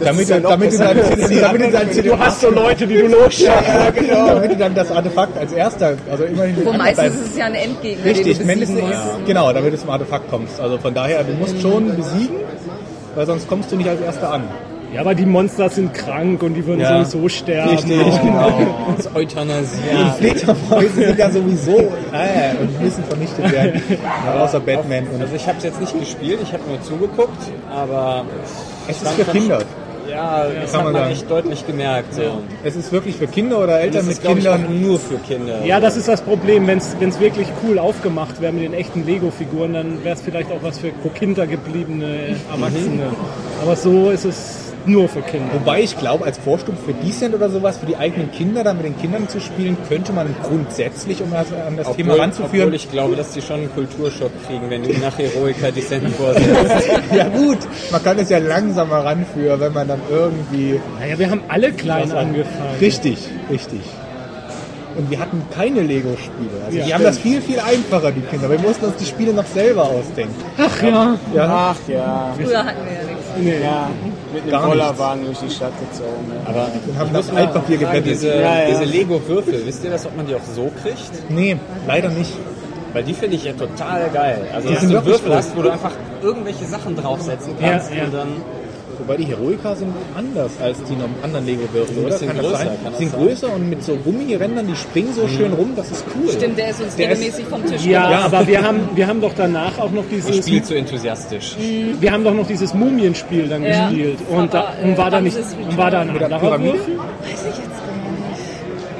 Damit, ist ja damit, du dann, [laughs] damit, du anderen dann, Du hast so Leute, die du losschickst. ja, genau. damit du dann das Artefakt als erster, also immerhin Wo meistens ist es ja ein Endgegner, Richtig, mindestens, genau, damit du zum Artefakt kommst. Also von daher, du musst schon besiegen, weil sonst kommst du nicht als erster an. Ja, aber die Monster sind krank und die würden Ja. sowieso sterben. Richtig, genau. [laughs] Das ist Euthanasie. Und Fledermäuse sind ja sowieso äh, und müssen vernichtet werden. Ja, außer Batman. Und Also ich habe es jetzt nicht gespielt, ich habe nur zugeguckt, aber es ist für Kinder. ja, das kann hat man man echt deutlich gemerkt. So. Es ist wirklich für Kinder oder Eltern Das mit Kindern. nur für Kinder. Ja, das ist das Problem. Wenn es wirklich cool aufgemacht wäre mit den echten Lego-Figuren, dann wäre es vielleicht auch was für pro Kinder gebliebene Erwachsene. Aber so ist es nur für Kinder. Wobei ich glaube, als Vorstufe für Decent oder sowas, für die eigenen Kinder, dann mit den Kindern zu spielen, könnte man grundsätzlich, um das, an das Thema Obwohl, ranzuführen. obwohl ich glaube, dass die schon einen Kulturschock kriegen, wenn ihnen nach Heroica Descent vorsetzt. [laughs] ja gut, man kann es ja langsamer ranführen, wenn man dann irgendwie... Naja, wir haben alle klein angefangen. Richtig, richtig. Und wir hatten keine Lego-Spiele. Also Ja, die haben das viel, viel einfacher, die Kinder. Wir mussten uns die Spiele noch selber ausdenken. Ach ja. Ja, Ach ja. Früher hatten wir ja nichts. Nee. Ja, mit nichts. Bollerwagen durch die Stadt gezogen. Ne? Aber haben ich das muss mal Altpapier gebettet. diese, Ja, ja. diese Lego-Würfel, wisst ihr das, ob man die auch so kriegt? Nee, leider nicht. Weil die finde ich ja total geil. Also, Die dass sind du einen Würfel cool. hast, wo du einfach irgendwelche Sachen draufsetzen kannst Ja, ja. und dann Wobei die Heroica sind anders als die noch anderen Lego-Würfel, oder? Kann das größer, sein? kann das Die sind sein? größer und mit so Gummirändern, die springen so schön rum, das ist cool. Stimmt, der ist uns Der ist- regelmäßig vom Tisch Ja, genommen. aber wir haben, wir haben doch danach auch noch dieses, spiele zu enthusiastisch. wir haben doch noch dieses Mumienspiel dann Ja. gespielt. Und, da, Aber, und war da äh, nicht, und war da ein Mit der anderer Pyramide? Würfel? Weiß ich jetzt gar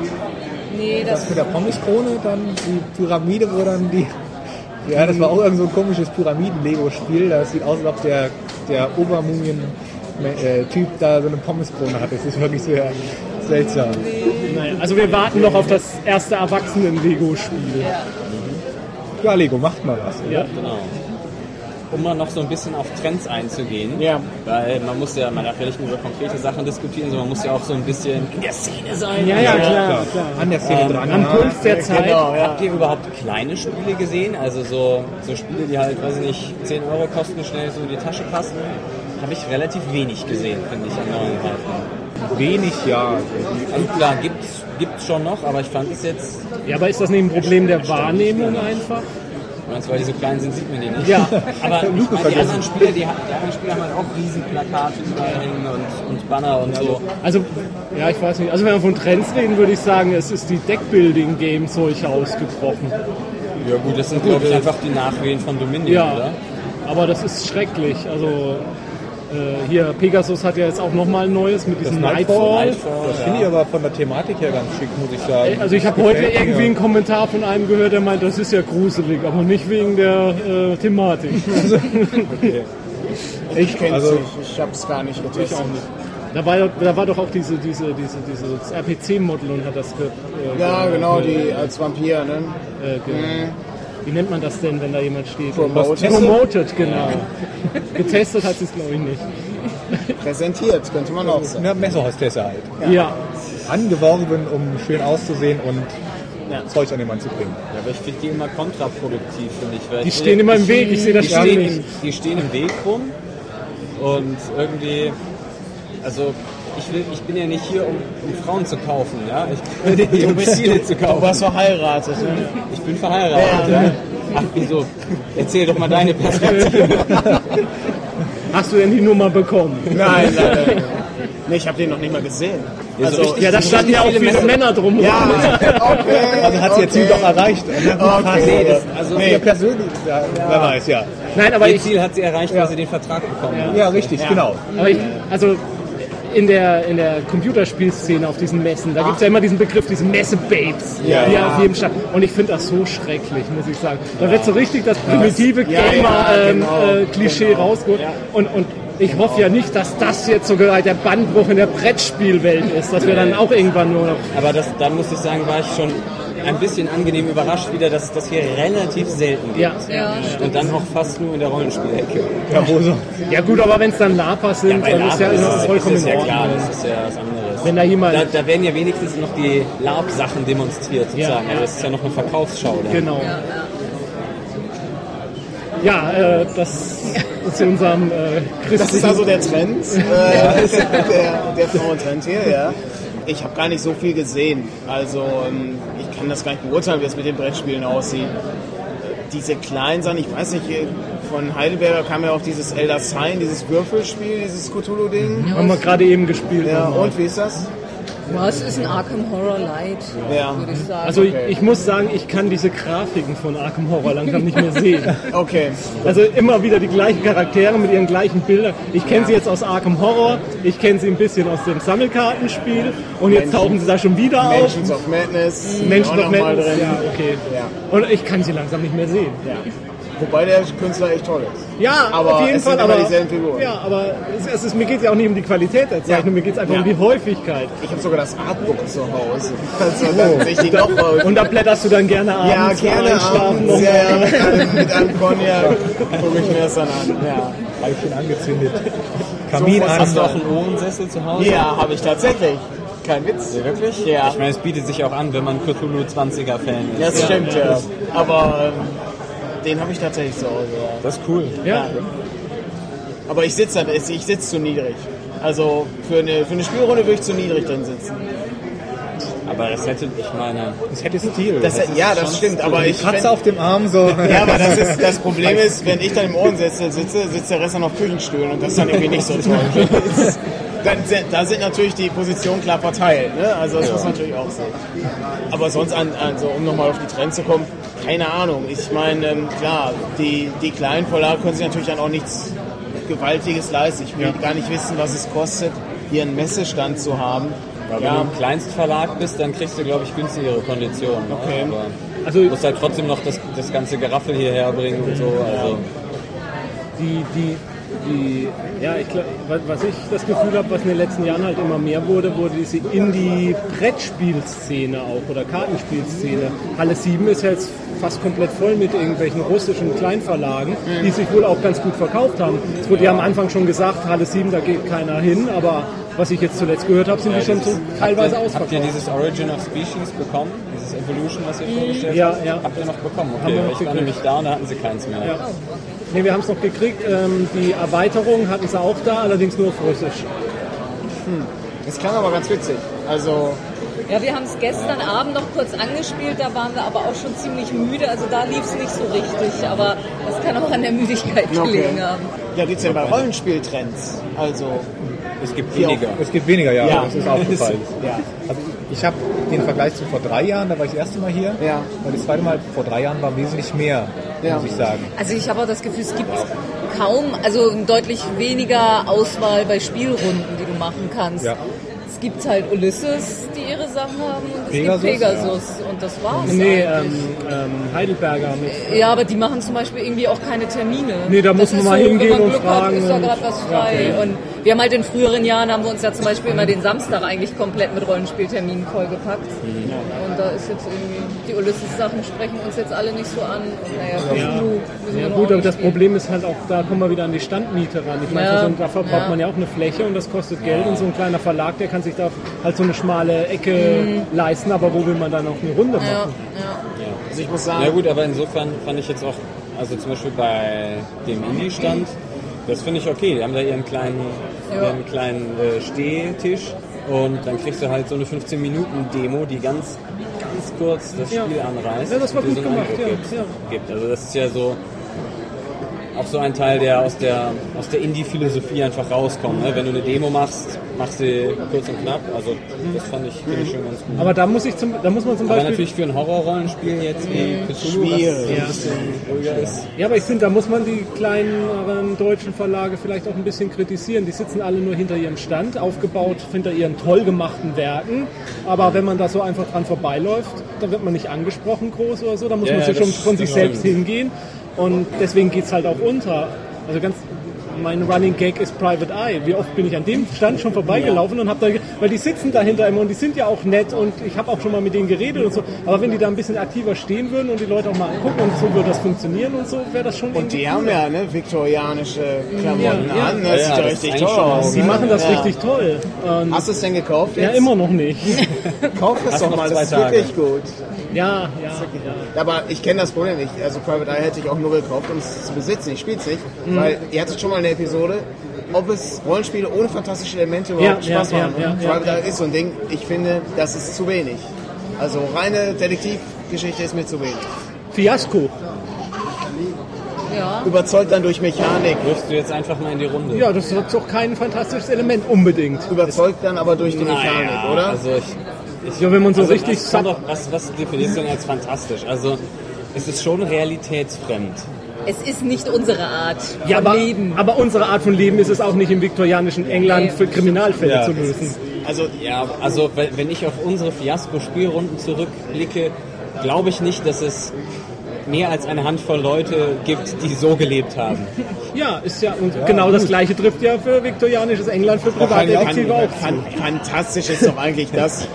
nicht. Nee, das, Das mit der Pommeskrone, dann die Pyramide, wo dann die... Ja, das war auch irgend so ein komisches Pyramiden-Lego-Spiel. Das sieht aus, als ob der, der Obermumien-Typ da so eine Pommeskrone hat. Das ist wirklich sehr seltsam. Naja, also wir warten noch auf das erste Erwachsenen-Lego-Spiel. Ja, Lego, macht mal was. Ja. Genau. Um mal noch so ein bisschen auf Trends einzugehen. Ja. Weil man muss ja, man darf ja nicht nur über konkrete Sachen diskutieren, sondern man muss ja auch so ein bisschen in der Szene sein. Ja, ja, klar, Klar, klar. an der Szene dran. Am ja. Puls der Zeit. Genau, ja. Habt ihr überhaupt kleine Spiele gesehen? Also so, so Spiele, die halt, weiß ich nicht, 10 Euro kosten, schnell so in die Tasche passen? Habe ich relativ wenig gesehen, finde ich, an neuen Reifen. Wenig, ja. Also klar, gibt's, gibt's schon noch, aber ich fand es jetzt, Ja, aber ist das nicht ein Problem der Wahrnehmung einfach? meinst, weil die so klein sind, sieht man die nicht. Ja. [laughs] Aber ich meine, die anderen Spiele, die, die anderen Spiele haben halt auch riesen Plakate überall hängen und, und Banner und so. Also, ja, ich weiß nicht. Also wenn wir von Trends reden, würde ich sagen, es ist die Deckbuilding-Game-Zeug ausgebrochen. Ja gut, das sind glaube ich einfach die Nachwehen von Dominion, Ja, oder? aber das ist schrecklich. Also äh, hier, Pegasus hat ja jetzt auch nochmal ein neues mit diesem Nightfall. Das finde ich aber von der Thematik her ganz schick, muss ich sagen. Also ich habe Das heute irgendwie einen Kommentar von einem gehört, der meint, das ist ja gruselig, aber nicht wegen der äh, Thematik. [laughs] Ich kenn's Also- nicht. Ich hab's gar nicht getestet. Da war, da war doch auch diese, diese, diese, dieses RPC-Model und hat das ge äh, Ja, ge- genau, die als Vampir, ne? Äh, ge Wie nennt man das denn, wenn da jemand steht? Promoted. Promoted, genau. Getestet hat sie es, glaube ich, nicht. Präsentiert, könnte man auch sagen. Eine Messehostesse halt. Ja. Angeworben, um schön auszusehen und Zeug an den Mann zu bringen. Ja, aber ich finde die immer kontraproduktiv, finde ich. Weil Die ich- stehen immer im ich- Weg, ich sehe das die Spiel stehen, nicht. im, die stehen im Weg rum und irgendwie, also ich, will, ich bin ja nicht hier, um, um Frauen zu kaufen, ja. Ich bin hier, um Ziele zu Du kaufen. warst verheiratet, ne? Ich bin verheiratet, ja. Ach, wieso? Erzähl doch mal deine Perspektive. [laughs] Hast du denn die Nummer bekommen? Nein, leider nicht. Nee, ich habe den noch nicht mal gesehen. Ja, so Also, richtig- Ja, da standen ja auch viele viele Messe- Männer drum. ja, okay. Also hat sie ihr Ziel okay. doch erreicht. Okay. Nee, das, also Nee, persönlich, ja, wer weiß, ja. Nein, aber ihr ich, Ziel hat sie erreicht, weil sie den Vertrag bekommen hat. Ja, richtig, genau. aber ich also in der, in der Computerspielszene auf diesen Messen, da gibt es ja immer diesen Begriff, diese Messe-Babes, Ja. die auf jedem Stand. Und ich finde das so schrecklich, muss ich sagen. Da wird so richtig das primitive Ja, ja, Gamer-Klischee genau, genau. rausgeholt. Und, und ich hoffe ja nicht, dass das jetzt sogar der Bandbruch in der Brettspielwelt ist, dass wir dann auch irgendwann nur noch Aber das, da muss ich sagen, war ich schon ein bisschen angenehm überrascht wieder, dass es das hier relativ selten gibt. Ja. Ja, Und dann auch fast nur in der Rollenspielecke. Ja, wo so? Ja gut, aber wenn es dann Lapas sind, bei dann ist ja, ist ist es vollkommen ist es ja klar, das ist ja was anderes. Wenn da jemand... Da, da werden ja wenigstens noch die LARP-Sachen demonstriert, sozusagen. Ja, ja. Also das ist ja noch eine Verkaufsschau. Dann. Genau. Ja, äh, das zu unserem äh, Das ist also der Trend, äh, der, der Frauentrend hier, ja. Ich habe gar nicht so viel gesehen. Also ähm, ich kann das gar nicht beurteilen, wie es mit den Brettspielen aussieht. Diese kleinen Sachen, ich weiß nicht, von Heidelberger kam ja auch dieses Elder Sign, dieses Würfelspiel, dieses Cthulhu-Ding. haben wir gerade eben gespielt. Ja, und wie ist das? Ja, es ist ein Arkham Horror Light, Ja. würde ich sagen. Also ich, ich muss sagen, ich kann diese Grafiken von Arkham Horror langsam nicht mehr sehen. [laughs] Okay. Also immer wieder die gleichen Charaktere mit ihren gleichen Bildern. Ich kenne sie jetzt aus Arkham Horror, ich kenne sie ein bisschen aus dem Sammelkartenspiel und jetzt Menschen- tauchen sie da schon wieder auf. Mansions of Madness. Menschen auch of Madness, drin. ja, okay. Ja. Und ich kann sie langsam nicht mehr sehen. Ja. Wobei der Künstler echt toll ist. Ja, Aber auf jeden es Fall. sind immer aber, dieselben Figuren. Ja, aber es, es ist, mir geht es ja auch nicht um die Qualität der Zeichnung, Ja. mir geht es einfach Ja. um die Häufigkeit. Ich habe sogar das Artbook zu Hause. Also dann sehe ich die noch mal. Und da blätterst du dann gerne ja, abends beim gerne abends, ja, ja, mit einem, mit einem Cognac [laughs] gucke ich mir das dann an. Ja. Pfeifchen angezündet. Kamin an. Hast du auch einen Ohrensessel zu Hause? Ja, habe ich tatsächlich. Kein Witz. Wirklich? Ja. Ich meine, es bietet sich auch an, wenn man Cthulhu 20er Fan ist. Das stimmt, ja. Aber ähm, den habe ich tatsächlich zu Hause. Ja. Das ist cool. Ja. Aber ich sitze ich sitze zu niedrig. Also für eine, für eine Spielrunde würde ich zu niedrig drin sitzen. Aber das hätte, ich meine, Das hätte Stil. Das, ja, das stimmt, aber ich Kratzer fänd- auf dem Arm so. Ja, aber das, ist, das [laughs] Problem ist, wenn ich dann im Ohrensessel sitze, sitzt der Rest dann auf Küchenstühlen und das ist dann irgendwie nicht so toll. [laughs] Dann da sind natürlich die Positionen klar verteilt, ne? also das muss man natürlich auch sehen. Aber sonst, an, also, um nochmal auf die Trends zu kommen, keine Ahnung. Ich meine, ähm, klar, die, die kleinen Verlage können sich natürlich dann auch nichts Gewaltiges leisten. Ich will gar nicht wissen, was es kostet, hier einen Messestand zu haben. aber wenn Ja, du im Kleinstverlag bist, dann kriegst du, glaube ich, günstigere Konditionen. ne? Okay. Aber Also du musst halt trotzdem noch das, das ganze Geraffel hierher bringen und so. Also, die, die, die, ja, ich glaub, wa- was ich das Gefühl habe, was in den letzten Jahren halt immer mehr wurde, wurde diese Indie-Brettspielszene auch oder Kartenspielszene. Halle 7 ist jetzt fast komplett voll mit irgendwelchen russischen Kleinverlagen, die sich wohl auch ganz gut verkauft haben. Es wurde ja am Anfang schon gesagt, Halle 7, da geht keiner hin, aber was ich jetzt zuletzt gehört habe, sind die schon so teilweise habt, ihr, habt ihr ausverkauft. dieses Origin of Species bekommen? Dieses Evolution, was ihr vorgestellt Ja, habt? ja. Habt ihr noch bekommen? Haben Okay, wir noch ich war nämlich da und da hatten sie keins mehr. Ja. Nee, wir haben es noch gekriegt. Ähm, die Erweiterung hatten sie auch da, allerdings nur auf Russisch. das klang aber ganz witzig. Also, Ja, wir haben es gestern Abend noch kurz angespielt, da waren wir aber auch schon ziemlich müde, also da lief es nicht so richtig, aber das kann auch an der Müdigkeit Okay. gelegen haben. ja, geht's denn bei Rollenspieltrends? Also, Es gibt weniger. Es gibt weniger, ja. Ja. Das ist aufgefallen. [laughs] ja. Also ich habe den Vergleich zu vor drei Jahren, da war ich das erste Mal hier. Ja. Und das zweite Mal vor drei Jahren war wesentlich mehr, Ja. muss ich sagen. Also ich habe auch das Gefühl, es gibt kaum, also deutlich weniger Auswahl bei Spielrunden, die du machen kannst. Ja. Es gibt halt Ulysses, die ihre Sachen haben und es Pegasus, gibt Pegasus und das war's Nee, eigentlich. ähm, ähm, Heidelberger mit. Ja, aber die machen zum Beispiel irgendwie auch keine Termine. Nee, da muss Das man ist mal so, hingehen wenn man und Glück fragen Hat, ist da und- gerade was frei. Und wir haben halt in früheren Jahren, haben wir uns ja zum Beispiel immer den Samstag eigentlich komplett mit Rollenspielterminen vollgepackt. Und da ist jetzt irgendwie, die Ulysses-Sachen sprechen uns jetzt alle nicht so an. Und naja, Ja wir noch gut, aber das wie. Problem ist halt auch, da kommen wir wieder an die Standmiete ran. Ich meine, Ja, für so dafür braucht ja. man ja auch eine Fläche und das kostet Geld und so ein kleiner Verlag, der kann sich da halt so eine schmale Ecke leisten, aber wo will man dann auch eine Runde Mhm. Ja, machen? ja. Also ich muss sagen, Ja gut, aber insofern fand ich jetzt auch, also zum Beispiel bei dem Indie-Stand, das finde ich okay. Die haben da ihren kleinen, Ja. ihren kleinen äh, Stehtisch und dann kriegst du halt so eine 15-Minuten-Demo, die ganz, ganz kurz das Ja. Spiel anreißt. Ja, das war und gut so gemacht, ja, Gibt. ja. gibt. Also das ist ja so auch so ein Teil, der aus der, aus der Indie-Philosophie einfach rauskommt. Ne? Wenn du eine Demo machst, machst du kurz und knapp. Also das fand ich, finde ich schon ganz gut. Aber da muss, ich zum, da muss man zum Aber Beispiel... natürlich für ein Horrorrollenspiel jetzt wie Cthulhu, ruhiger ist. Ja, aber ich finde, da muss man die kleineren deutschen Verlage vielleicht auch ein bisschen kritisieren. Die sitzen alle nur hinter ihrem Stand, aufgebaut hinter ihren toll gemachten Werken. Aber wenn man da so einfach dran vorbeiläuft, dann wird man nicht angesprochen groß oder so. Da muss Ja, man ja, sich schon von sich selbst hingehen. Und deswegen geht es halt auch unter. Also ganz, mein Running Gag ist Private Eye. Wie oft bin ich an dem Stand schon vorbeigelaufen und habe da, weil die sitzen dahinter immer und die sind ja auch nett und ich habe auch schon mal mit denen geredet und so. Aber wenn die da ein bisschen aktiver stehen würden und die Leute auch mal angucken und so würde das funktionieren und so, wäre das schon und die haben ja ne, viktorianische Klamotten Ja, ja. an, ne? Ja, das sieht ja, ja das richtig toll aus. Die ne? machen das ja. richtig toll. Und Hast du es denn gekauft ja, jetzt? immer noch nicht. [laughs] Kauf es doch mal, zwei das ist Tage. wirklich gut. Ja, ja, ja. Aber ich kenne das Problem nicht. Also Private Eye hätte ich auch nur gekauft, um es zu besitzen. Ich spiele es nicht, Mhm. weil ihr hattet schon mal eine Episode, ob es Rollenspiele ohne fantastische Elemente überhaupt Ja, Spaß ja, machen. ja, ja, Private ja. Eye ist so ein Ding, ich finde, das ist zu wenig. Also reine Detektivgeschichte ist mir zu wenig. Fiasko. ja. Überzeugt dann durch Mechanik, Wirfst du jetzt einfach mal in die Runde? Ja, das ist doch kein fantastisches Element unbedingt. überzeugt dann aber durch die Mechanik, Naja, oder? Also ich, ich Ja, wenn man so also richtig was, doch, was, was definierst du denn als fantastisch? Also es ist schon realitätsfremd. Es ist nicht unsere Art von Ja, aber, Leben. aber unsere Art von Leben ist es auch nicht im viktorianischen England für Kriminalfälle Ja, zu lösen. Also Ja, also wenn ich auf unsere Fiasko-Spielrunden zurückblicke, glaube ich nicht, dass es mehr als eine Handvoll Leute gibt, die so gelebt haben. Ja, ist ja, und genau das gleiche trifft ja für viktorianisches England für Privatdetektive auch. Fan- Fantastisch ist doch eigentlich das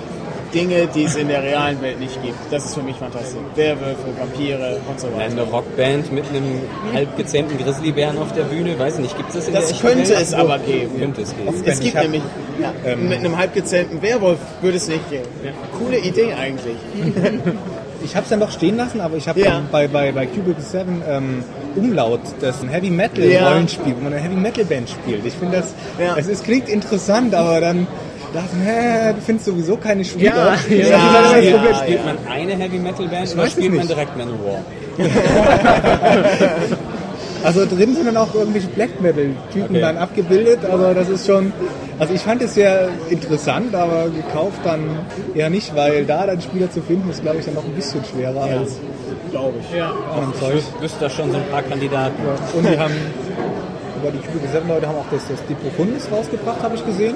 Dinge, die es in der realen Welt nicht gibt. Das ist für mich fantastisch. Werwölfe, Vampire und so weiter. Eine Rockband mit einem halb gezähmten Grizzlybären auf der Bühne, weiß ich nicht, gibt es das in Das der könnte Welt? es aber geben. Könnte es geben. Es gibt Ich hab- nämlich ja, mit einem halbgezähmten Werwolf würde es nicht gehen. Coole Idee eigentlich. [laughs] Ich habe es dann doch stehen lassen, aber ich habe Ja. ähm, bei, bei, bei Cubicle 7 ähm, Umlaut, das ein Heavy Metal Ja. Rollenspiel, wo man eine Heavy Metal Band spielt. Ich finde das, Ja. es ist, klingt interessant, aber dann dachte ich, hä, du findest sowieso keine Spieler. Ja, ja, ja, Problem. ja. Spielt man eine Heavy Metal Band oder spielt man direkt Manowar? [laughs] Also drin sind dann auch irgendwelche Black Metal Typen Okay. dann abgebildet, also das ist schon, also ich fand es sehr interessant, aber gekauft dann eher nicht, weil da dann Spieler zu finden ist, glaube ich, dann noch ein bisschen schwerer als Glaube ich. Ja. Zeug. Wüsste da schon so ein paar Kandidaten. Und die haben, über die 7 Leute haben auch das, das Die Profundis rausgebracht, habe ich gesehen.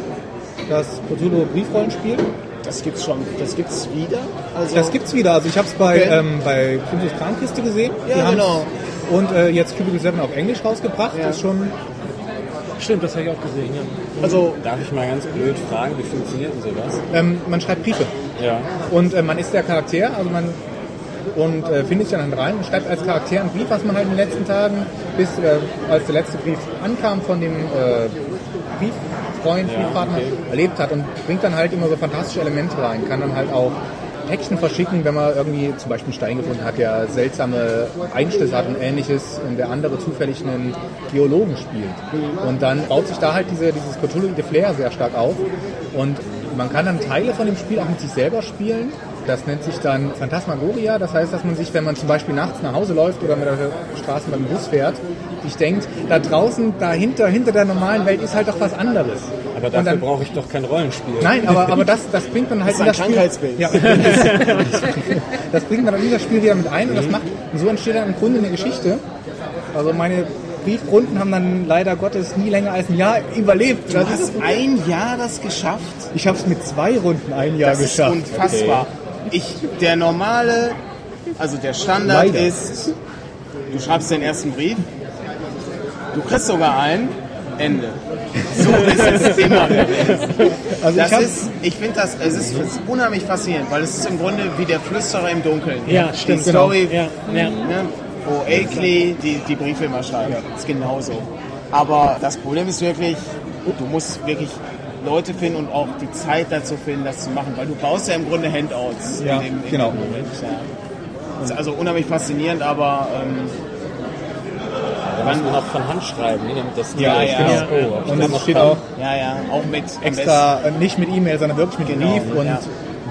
Das Cthulhu Briefrollenspiel. Das gibt's schon. Das gibt's wieder. Also Das gibt's wieder. Also ich habe es bei, Okay. ähm, bei Princess Krankkiste gesehen. Ja, genau. Und äh, jetzt Cubicle 7 auf Englisch rausgebracht. Ja. Das ist schon Stimmt, das habe ich auch gesehen, ja. also Darf ich mal ganz blöd fragen, wie funktioniert denn sowas? ähm, man schreibt Briefe. Ja. Und äh, man ist der Charakter, also man und äh, findet sich dann rein und schreibt als Charakter einen Brief, was man halt in den letzten Tagen, bis äh, als der letzte Brief ankam von dem äh, Brieffreund, Ja, Briefpartner, okay. erlebt hat und bringt dann halt immer so fantastische Elemente rein. Kann dann halt auch Päckchen verschicken, wenn man irgendwie zum Beispiel einen Stein gefunden hat, der seltsame Einschlüsse hat und ähnliches und der andere zufällig einen Geologen spielt. Und dann baut sich da halt diese, dieses Cthulhuide Flair sehr stark auf und man kann dann Teile von dem Spiel auch mit sich selber spielen. Das nennt sich dann Phantasmagoria. Das heißt, dass man sich, wenn man zum Beispiel nachts nach Hause läuft oder mit der Straße beim Bus fährt, sich denkt, da draußen, dahinter, hinter der normalen Welt ist halt doch was anderes. Aber dafür dann- brauche ich doch kein Rollenspiel. Nein, aber, aber das, das bringt dann halt Das ist ein in das Spiel. Krankheitsbild. Ja, [laughs] das, bringt man dann in das Spiel wieder mit ein und das macht, und so entsteht dann im Grunde eine Geschichte. Also meine Briefrunden haben dann leider Gottes nie länger als ein Jahr überlebt. du Das hast ist, ein Jahr das geschafft. ich habe es mit zwei Runden ein Jahr Das ist geschafft. unfassbar. Ich, der normale, also der Standard Leider. ist, du schreibst den ersten Brief, du kriegst sogar einen, Ende. So ist es [laughs] immer gewesen. Also Das ich ist, ich finde das, es ist unheimlich faszinierend, weil es ist im Grunde wie der Flüsterer im Dunkeln. Ja, stimmt, Die Story, Ja, ja. ne, wo Akeley die, die Briefe immer schreibt. ist genauso. Aber das Problem ist wirklich, du musst wirklich Leute finden und auch die Zeit dazu finden, das zu machen, weil du baust ja im Grunde Handouts. Ja, in dem, in genau. Dem Moment, ja. Das ist also unheimlich faszinierend, aber ähm, Da muss man auch von Hand schreiben, ne, damit das Ja, ja. ist. Oh, und das steht auch ja, ja, auch mit extra, nicht mit E-Mail, sondern wirklich mit Genau, Brief und ja.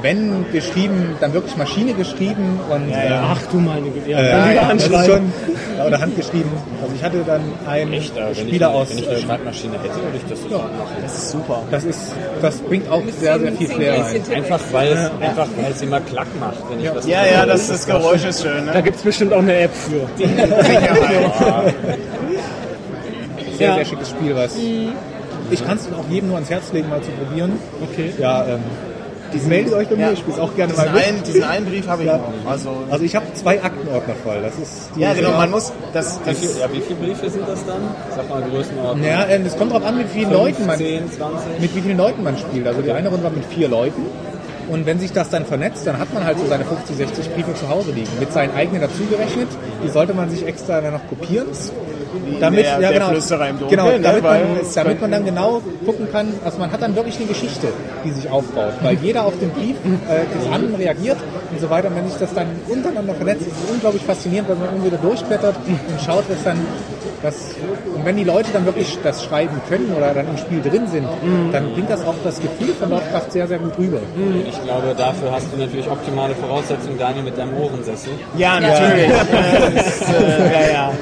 Wenn geschrieben, dann wirklich Maschine geschrieben und Ja, ja. Ach du meine Güte. Ja, Äh, dann wieder das ist anschreiben. schon, ja, [laughs] oder handgeschrieben. Also ich hatte dann einen Echt, wenn Spieler ich, aus. wenn ich eine äh, Schreibmaschine hätte, würde ich das sofort machen. Das ist super. das ist, das bringt auch sehr, sehr viel Flair rein. Einfach weil es einfach weil es immer klack macht, wenn ich was Ja, ja, das, das Geräusch ist schön. Da Ne? gibt es bestimmt auch eine App für. [laughs] Sehr, Ja. sehr schickes Spiel, was. Ich kann es auch jedem nur ans Herz legen, mal zu probieren. Okay. Ja, ähm, meldet euch bei mir, Ja. ich spiele es auch gerne Diesen mal mit. einen, diesen einen Brief habe ich Ja. noch. Also, Also ich habe zwei Aktenordner voll. Das ist die ja, genau, man muss. Das, Wie, das, viel, ja, wie viele Briefe sind das dann? Sag mal Größenordnung. Ja, es kommt darauf an, mit wie vielen Leuten man 10, 20? mit wie vielen Leuten man spielt. Also die eine Runde war mit vier Leuten. Und wenn sich das dann vernetzt, dann hat man halt so seine 50, 60 Briefe zu Hause liegen. Mit seinen eigenen dazugerechnet. Die sollte man sich extra dann noch kopieren. Damit, der- ja, genau, Flüsterer im Dunkeln, genau, ne, damit, weil man, damit man dann genau gucken kann, also man hat dann wirklich eine Geschichte, die sich aufbaut, weil jeder auf den Brief äh, des anderen reagiert und so weiter. Und wenn sich das dann untereinander vernetzt, ist es unglaublich faszinierend, weil man irgendwie wieder durchblättert und schaut, was dann das, und wenn die Leute dann wirklich das schreiben können oder dann im Spiel drin sind, dann bringt das auch das Gefühl von Lovecraft sehr, sehr gut rüber. Ich glaube, dafür hast du natürlich optimale Voraussetzungen, Daniel, mit deinem Ohrensessel. ja, natürlich. [laughs] Äh, das, äh, ja, ja.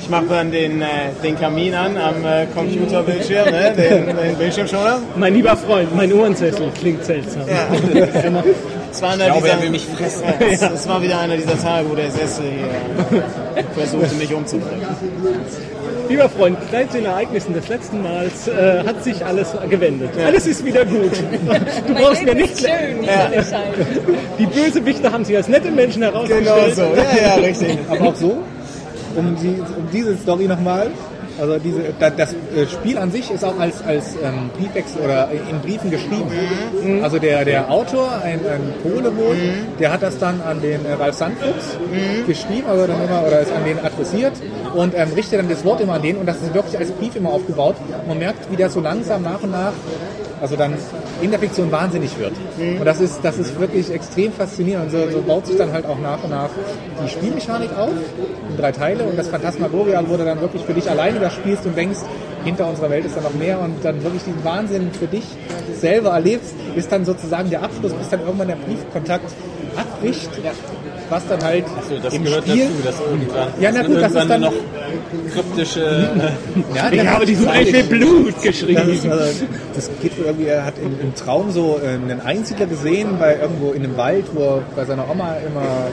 Ich mache dann den, äh, den Kamin an am äh, Computerbildschirm, ne? den, den Bildschirmschoner. Mein lieber Freund, mein Ohrensessel klingt seltsam. Ja. [laughs] Es war einer Ich glaube, dieser, er will mich fressen. [laughs] Ja, es, es war wieder einer dieser Tage, wo der Sessel hier [laughs] versuchte, mich umzubringen. Lieber Freund, seit den Ereignissen des letzten Mals äh, hat sich alles gewendet. Alles ist wieder gut. [laughs] Du Mein brauchst mir Leben nicht ist schön, die Sonne scheint. Die Bösewichte haben sich als nette Menschen herausgestellt. Genau so, ja, ja, richtig. Aber auch so, um, die, um diese Story nochmal. Also diese, da- das äh, Spiel an sich ist auch als, als ähm, Briefwechsel oder in Briefen geschrieben. Also der, der Autor, ein, ein Pole wohl, der hat das dann an den äh, Ralf Sandfuchs geschrieben, also dann immer, oder ist an den adressiert und ähm, richtet dann das Wort immer an den und das ist wirklich als Brief immer aufgebaut. Man merkt, wie der so langsam nach und nach also dann in der Fiktion wahnsinnig wird. Und das ist, das ist wirklich extrem faszinierend. Und so, so baut sich dann halt auch nach und nach die Spielmechanik auf, in drei Teile. Und das Phantasmagoria, du dann wirklich für dich alleine das spielst und denkst, hinter unserer Welt ist da noch mehr und dann wirklich diesen Wahnsinn für dich selber erlebst, ist dann sozusagen der Abschluss, bis dann irgendwann der Briefkontakt abbricht. Was dann halt So, das im gehört Spiel, dazu, dass irgendwann, Ja, na gut, das ist dann- noch kryptische [laughs] äh, ja, Ich dann- habe diesen Ei für Blut geschrieben. Das, ist, also, das geht irgendwie, er hat im, im Traum so äh, einen Einsiedler gesehen, bei irgendwo in einem Wald, wo er bei seiner Oma immer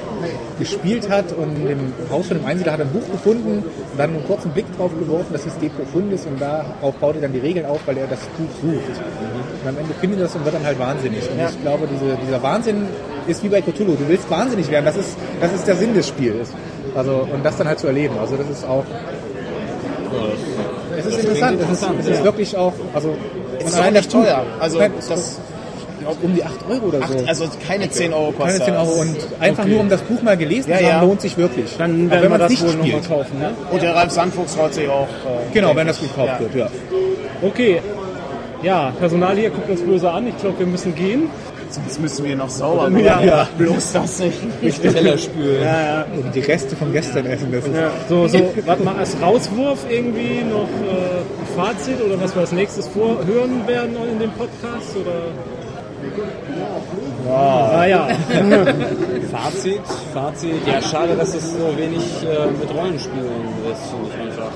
gespielt hat und in dem Haus von dem Einsiedler hat er ein Buch gefunden und dann einen kurzen Blick drauf geworfen, das hieß De Profundis und darauf baut er dann die Regeln auf, weil er das Buch sucht. Und am Ende findet er das und wird dann halt wahnsinnig. Und ich glaube, diese, dieser Wahnsinn ist wie bei Cthulhu. Du willst wahnsinnig werden, das ist, das ist der Sinn des Spiels. Also, und das dann halt zu erleben. Also das ist auch es ist interessant, es ist, es ist wirklich auch, also Ist allein auch nicht teuer. Also Nein, das glaube, um die 8 Euro oder so. acht, also keine 10 Euro keine kostet 10 Euro und einfach Okay. nur um das Buch mal gelesen Ja, zu haben, ja. lohnt sich wirklich. Dann werden wir man das nicht wohl nochmal kaufen. Ne? Und der Ralf Sandfuchs freut sich auch. Äh, Genau, wenn das gekauft Ja. wird, ja. Okay. Ja, Personal hier guckt uns böse an. Ich glaube, wir müssen gehen. Sonst müssen wir noch sauber machen. Ja, ja. Bloß das nicht. Teller [laughs] spülen. Und die Reste vom gestern essen, das ist So, so, warte mal, als Rauswurf irgendwie noch äh, ein Fazit oder was wir als nächstes vorhören werden in dem Podcast? Oder? Ah ja, [laughs] Fazit, Fazit. Ja, schade, dass es so wenig äh, mit Rollenspielen ist, finde ich einfach.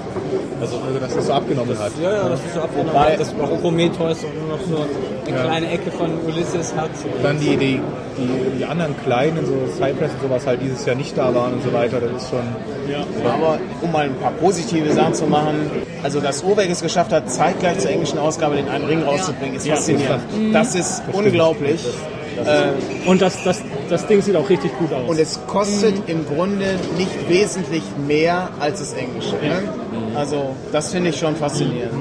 Also, dass das so abgenommen hat. ja, ja, das ist so abgenommen, hat, dass auch Prometheus auch nur noch so eine kleine Ecke von Ulysses hat. Dann die, die, die, die anderen kleinen, so Cypress und sowas halt dieses Jahr nicht da waren und so weiter, das ist schon... Aber um mal ein paar positive Sachen zu machen, also dass Urwerk es geschafft hat, zeitgleich zur englischen Ausgabe den einen Ring rauszubringen, ist faszinierend. Das ist unglaublich. Äh, und das, das, das Ding sieht auch richtig gut aus. und es kostet im Grunde nicht wesentlich mehr als das Englische. Ne? Also das finde ich schon faszinierend.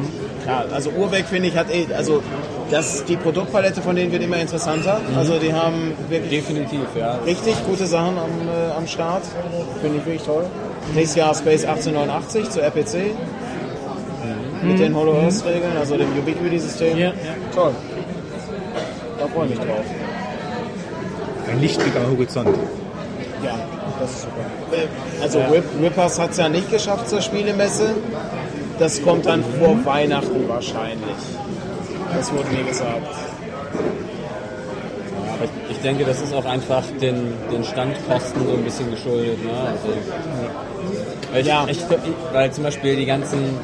Klar, also Urwerk finde ich hat eh, also das, die Produktpalette von denen wird immer interessanter. Also die haben wirklich Definitiv, ja. richtig gute Sachen am, äh, am Start. Finde ich wirklich toll. Nächstes Jahr Space 1889 zur RPC. Mit den Hollow Earth Regeln, also dem Ubiquity-System. Ja, ja. Toll. Freue ich mich drauf. Ein Lichtblick am Horizont. Ja, das ist super. Äh, Also Rip, Rippers hat es ja nicht geschafft zur Spielemesse. Das kommt dann vor Weihnachten wahrscheinlich. Das wurde mir gesagt. Aber ich, ich denke, das ist auch einfach den, den Standkosten so ein bisschen geschuldet. Ne? Also, weil, ich, Ja. ich, weil zum Beispiel die ganzen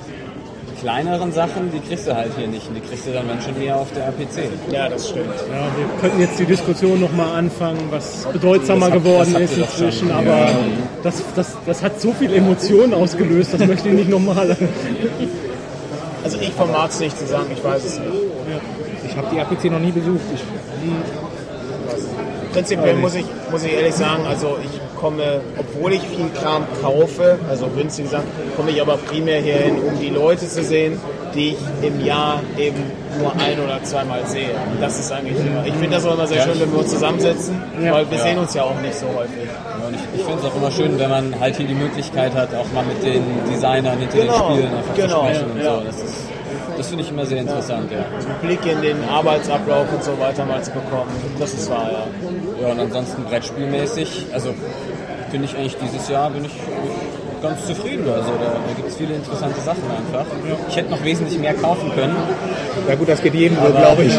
kleineren Sachen, die kriegst du halt hier nicht. Und die kriegst du dann, dann schon eher auf der APC. Ja, das stimmt. Ja, wir könnten jetzt die Diskussion nochmal anfangen, was bedeutsamer habt- geworden ist inzwischen, aber das, das, das hat so viel Emotionen ausgelöst, das möchte ich nicht nochmal. Also ich vermag es nicht zu sagen, ich weiß es nicht. Ich habe die APC noch nie besucht. Ich, Prinzipiell muss ich, muss ich ehrlich sagen, also ich komme, obwohl ich viel Kram kaufe, also günstige Sachen, komme ich aber primär hierhin, um die Leute zu sehen, die ich im Jahr eben nur ein oder zweimal sehe. Und das ist eigentlich immer, ich finde das auch immer sehr schön, wenn wir uns zusammensetzen, weil wir sehen uns ja auch nicht so häufig. Ja, und ich, ich finde es auch immer schön, wenn man halt hier die Möglichkeit hat, auch mal mit den Designern hinter Genau, den Spielen einfach genau, zu sprechen und ja. so. Das, finde ich immer sehr interessant, ja. Einen Blick in den Arbeitsablauf und so weiter mal zu bekommen, das ist wahr, ja. Ja, und ansonsten Brettspielmäßig, also finde ich eigentlich dieses Jahr bin ich ganz zufrieden. Also da, da gibt es viele interessante Sachen einfach. Ich hätte noch wesentlich mehr kaufen können. ja gut, das geht jedem so, glaube ich.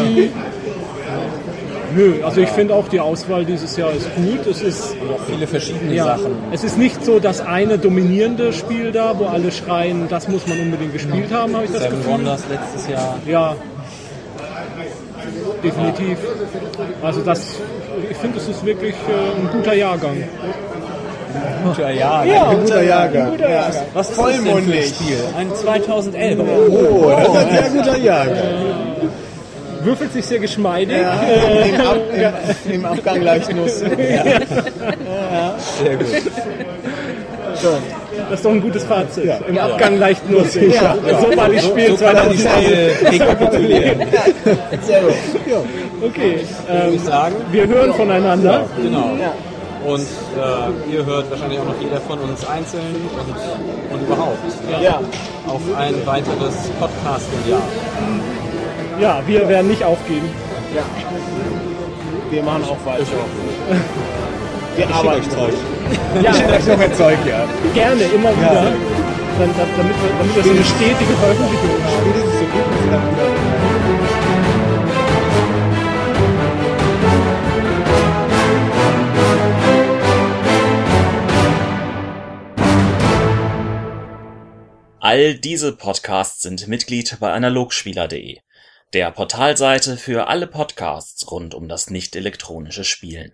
Nö, also ich finde auch die Auswahl dieses Jahr ist gut. Es ist, Und auch viele verschiedene ja, Sachen. es ist nicht so das eine dominierende Spiel da, wo alle schreien, das muss man unbedingt gespielt haben, habe ich das Seven Gefühl. Wonders letztes Jahr. Ja, definitiv. Also das, ich finde, es ist wirklich äh, ein guter Jahrgang. Guter Jahr. Ja, Ein guter Jahrgang. Guter Jahrgang. Was ist das denn für ein Vollmundig. Spiel? Ein 2011. Oh, das ist ein sehr guter Jahrgang. Würfelt sich sehr geschmeidig. Im, Ab, im, Im Abgang leicht Nuss. [laughs] Sehr gut. Das ist doch ein gutes Fazit. Im Abgang leicht nussig. Ja. So war die Spiel So kann man die 2011. Spiele rekapitulieren. [laughs] Sehr gut. Okay, Würde ich sagen. wir hören voneinander. Genau. Und äh, ihr hört wahrscheinlich auch noch jeder von uns einzeln und, und überhaupt Ja. auf ein weiteres Podcast Ja, wir werden nicht aufgeben. Wir machen auch weiter. Wir Schickt arbeiten. euch Zeug. Ja, Schickt euch noch ein Zeug, ja. gerne, immer wieder. Dann, dann, damit, wir, damit wir so eine stetige Veröffentlichung haben. Spätestens so gut, All diese Podcasts sind Mitglied bei analogspieler.de, der Portalseite für alle Podcasts rund um das nicht elektronische Spielen.